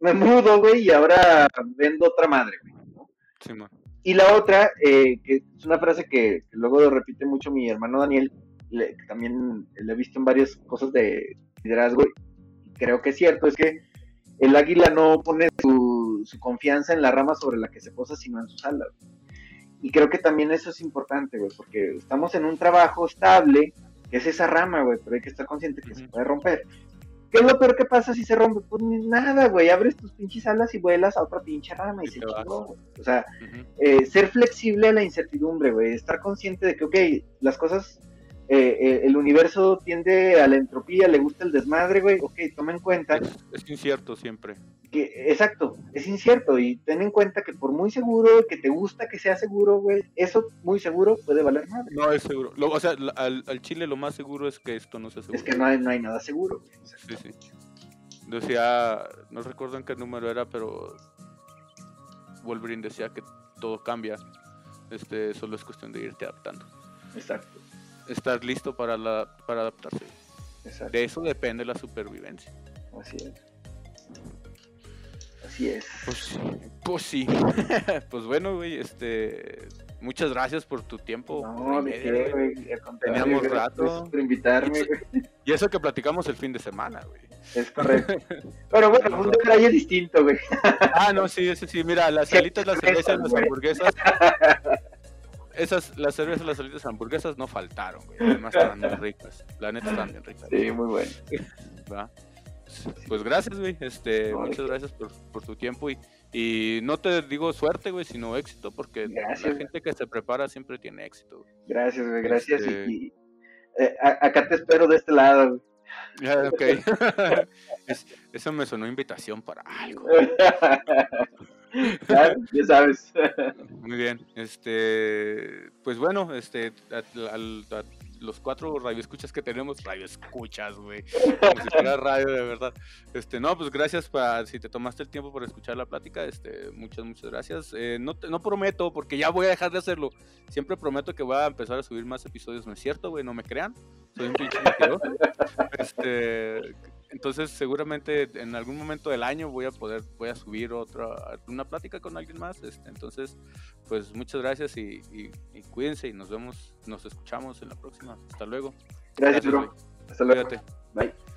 Me mudo, güey, y ahora vendo otra madre, güey. ¿no? Sí, man. Y la otra, eh, que es una frase que, que luego repite mucho mi hermano Daniel, le- que también le he visto en varias cosas de liderazgo, y creo que es cierto, es que el águila no pone su, su confianza en la rama sobre la que se posa, sino en sus alas. Y creo que también eso es importante, güey, porque estamos en un trabajo estable, que es esa rama, güey, pero hay que estar consciente que se puede romper. ¿Qué es lo peor que pasa si se rompe? Pues ni nada, güey, abres tus pinches alas y vuelas a otra pinche rama y, Y se chingó, güey. O sea, eh, ser flexible a la incertidumbre, güey, estar consciente de que, ok, las cosas, eh, eh, el universo tiende a la entropía, le gusta el desmadre, güey, ok, toma en cuenta Es, es incierto siempre. que, exacto, es incierto y ten en cuenta que por muy seguro que te gusta que sea seguro, güey, eso muy seguro puede valer madre. No es seguro. Lo- o sea, al, al Chile lo más seguro es que esto no sea seguro. Es que no hay, no hay nada seguro. Sí, sí. Decía, no recuerdo en qué número era, pero Wolverine decía que todo cambia. Este, solo es cuestión de irte adaptando. Exacto, Estar listo para, la, para adaptarse. exacto. De eso depende la supervivencia. Así es. Así es. Pues sí. Pues sí. pues bueno, güey, este. Muchas gracias por tu tiempo. No, media, qué, güey. Teníamos gracias rato. por invitarme, Y- güey. Y eso que platicamos el fin de semana, güey. Es correcto. Pero bueno, un detalle distinto, güey. Ah, no, sí, ese sí. Mira, las salitas, las cervezas, las hamburguesas. Esas, las cervezas, las salitas, hamburguesas no faltaron, güey. Además estaban muy ricas. La neta estaban bien ricas. Sí, muy bueno. ¿va? Pues gracias, güey. Este, No, muchas gracias por, por tu tiempo y, y no te digo suerte, güey, sino éxito, porque Gracias, la güey. gente que se prepara siempre tiene éxito. güey. Gracias, güey, gracias. Este- Y, y, eh, acá te espero de este lado, güey. Ya, ok. Es- eso me sonó invitación para algo. Ya, sabes. Muy bien. Este, pues bueno, este, los cuatro radioescuchas que tenemos, radioescuchas, güey. Como si fuera radio de verdad. Este, no, pues gracias para si te tomaste el tiempo para escuchar la plática. Este, muchas, muchas gracias. Eh, no, prometo, porque ya voy a dejar de hacerlo. Siempre prometo que voy a empezar a subir más episodios. No es cierto, güey, no me crean. Soy un pinche. Este, entonces seguramente en algún momento del año voy a poder, voy a subir otra, una plática con alguien más. Este, entonces, pues muchas gracias y, y- y cuídense y nos vemos, nos escuchamos en la próxima. Hasta luego. Gracias, Gracias, bro. Hasta luego. Cuídate. Bye.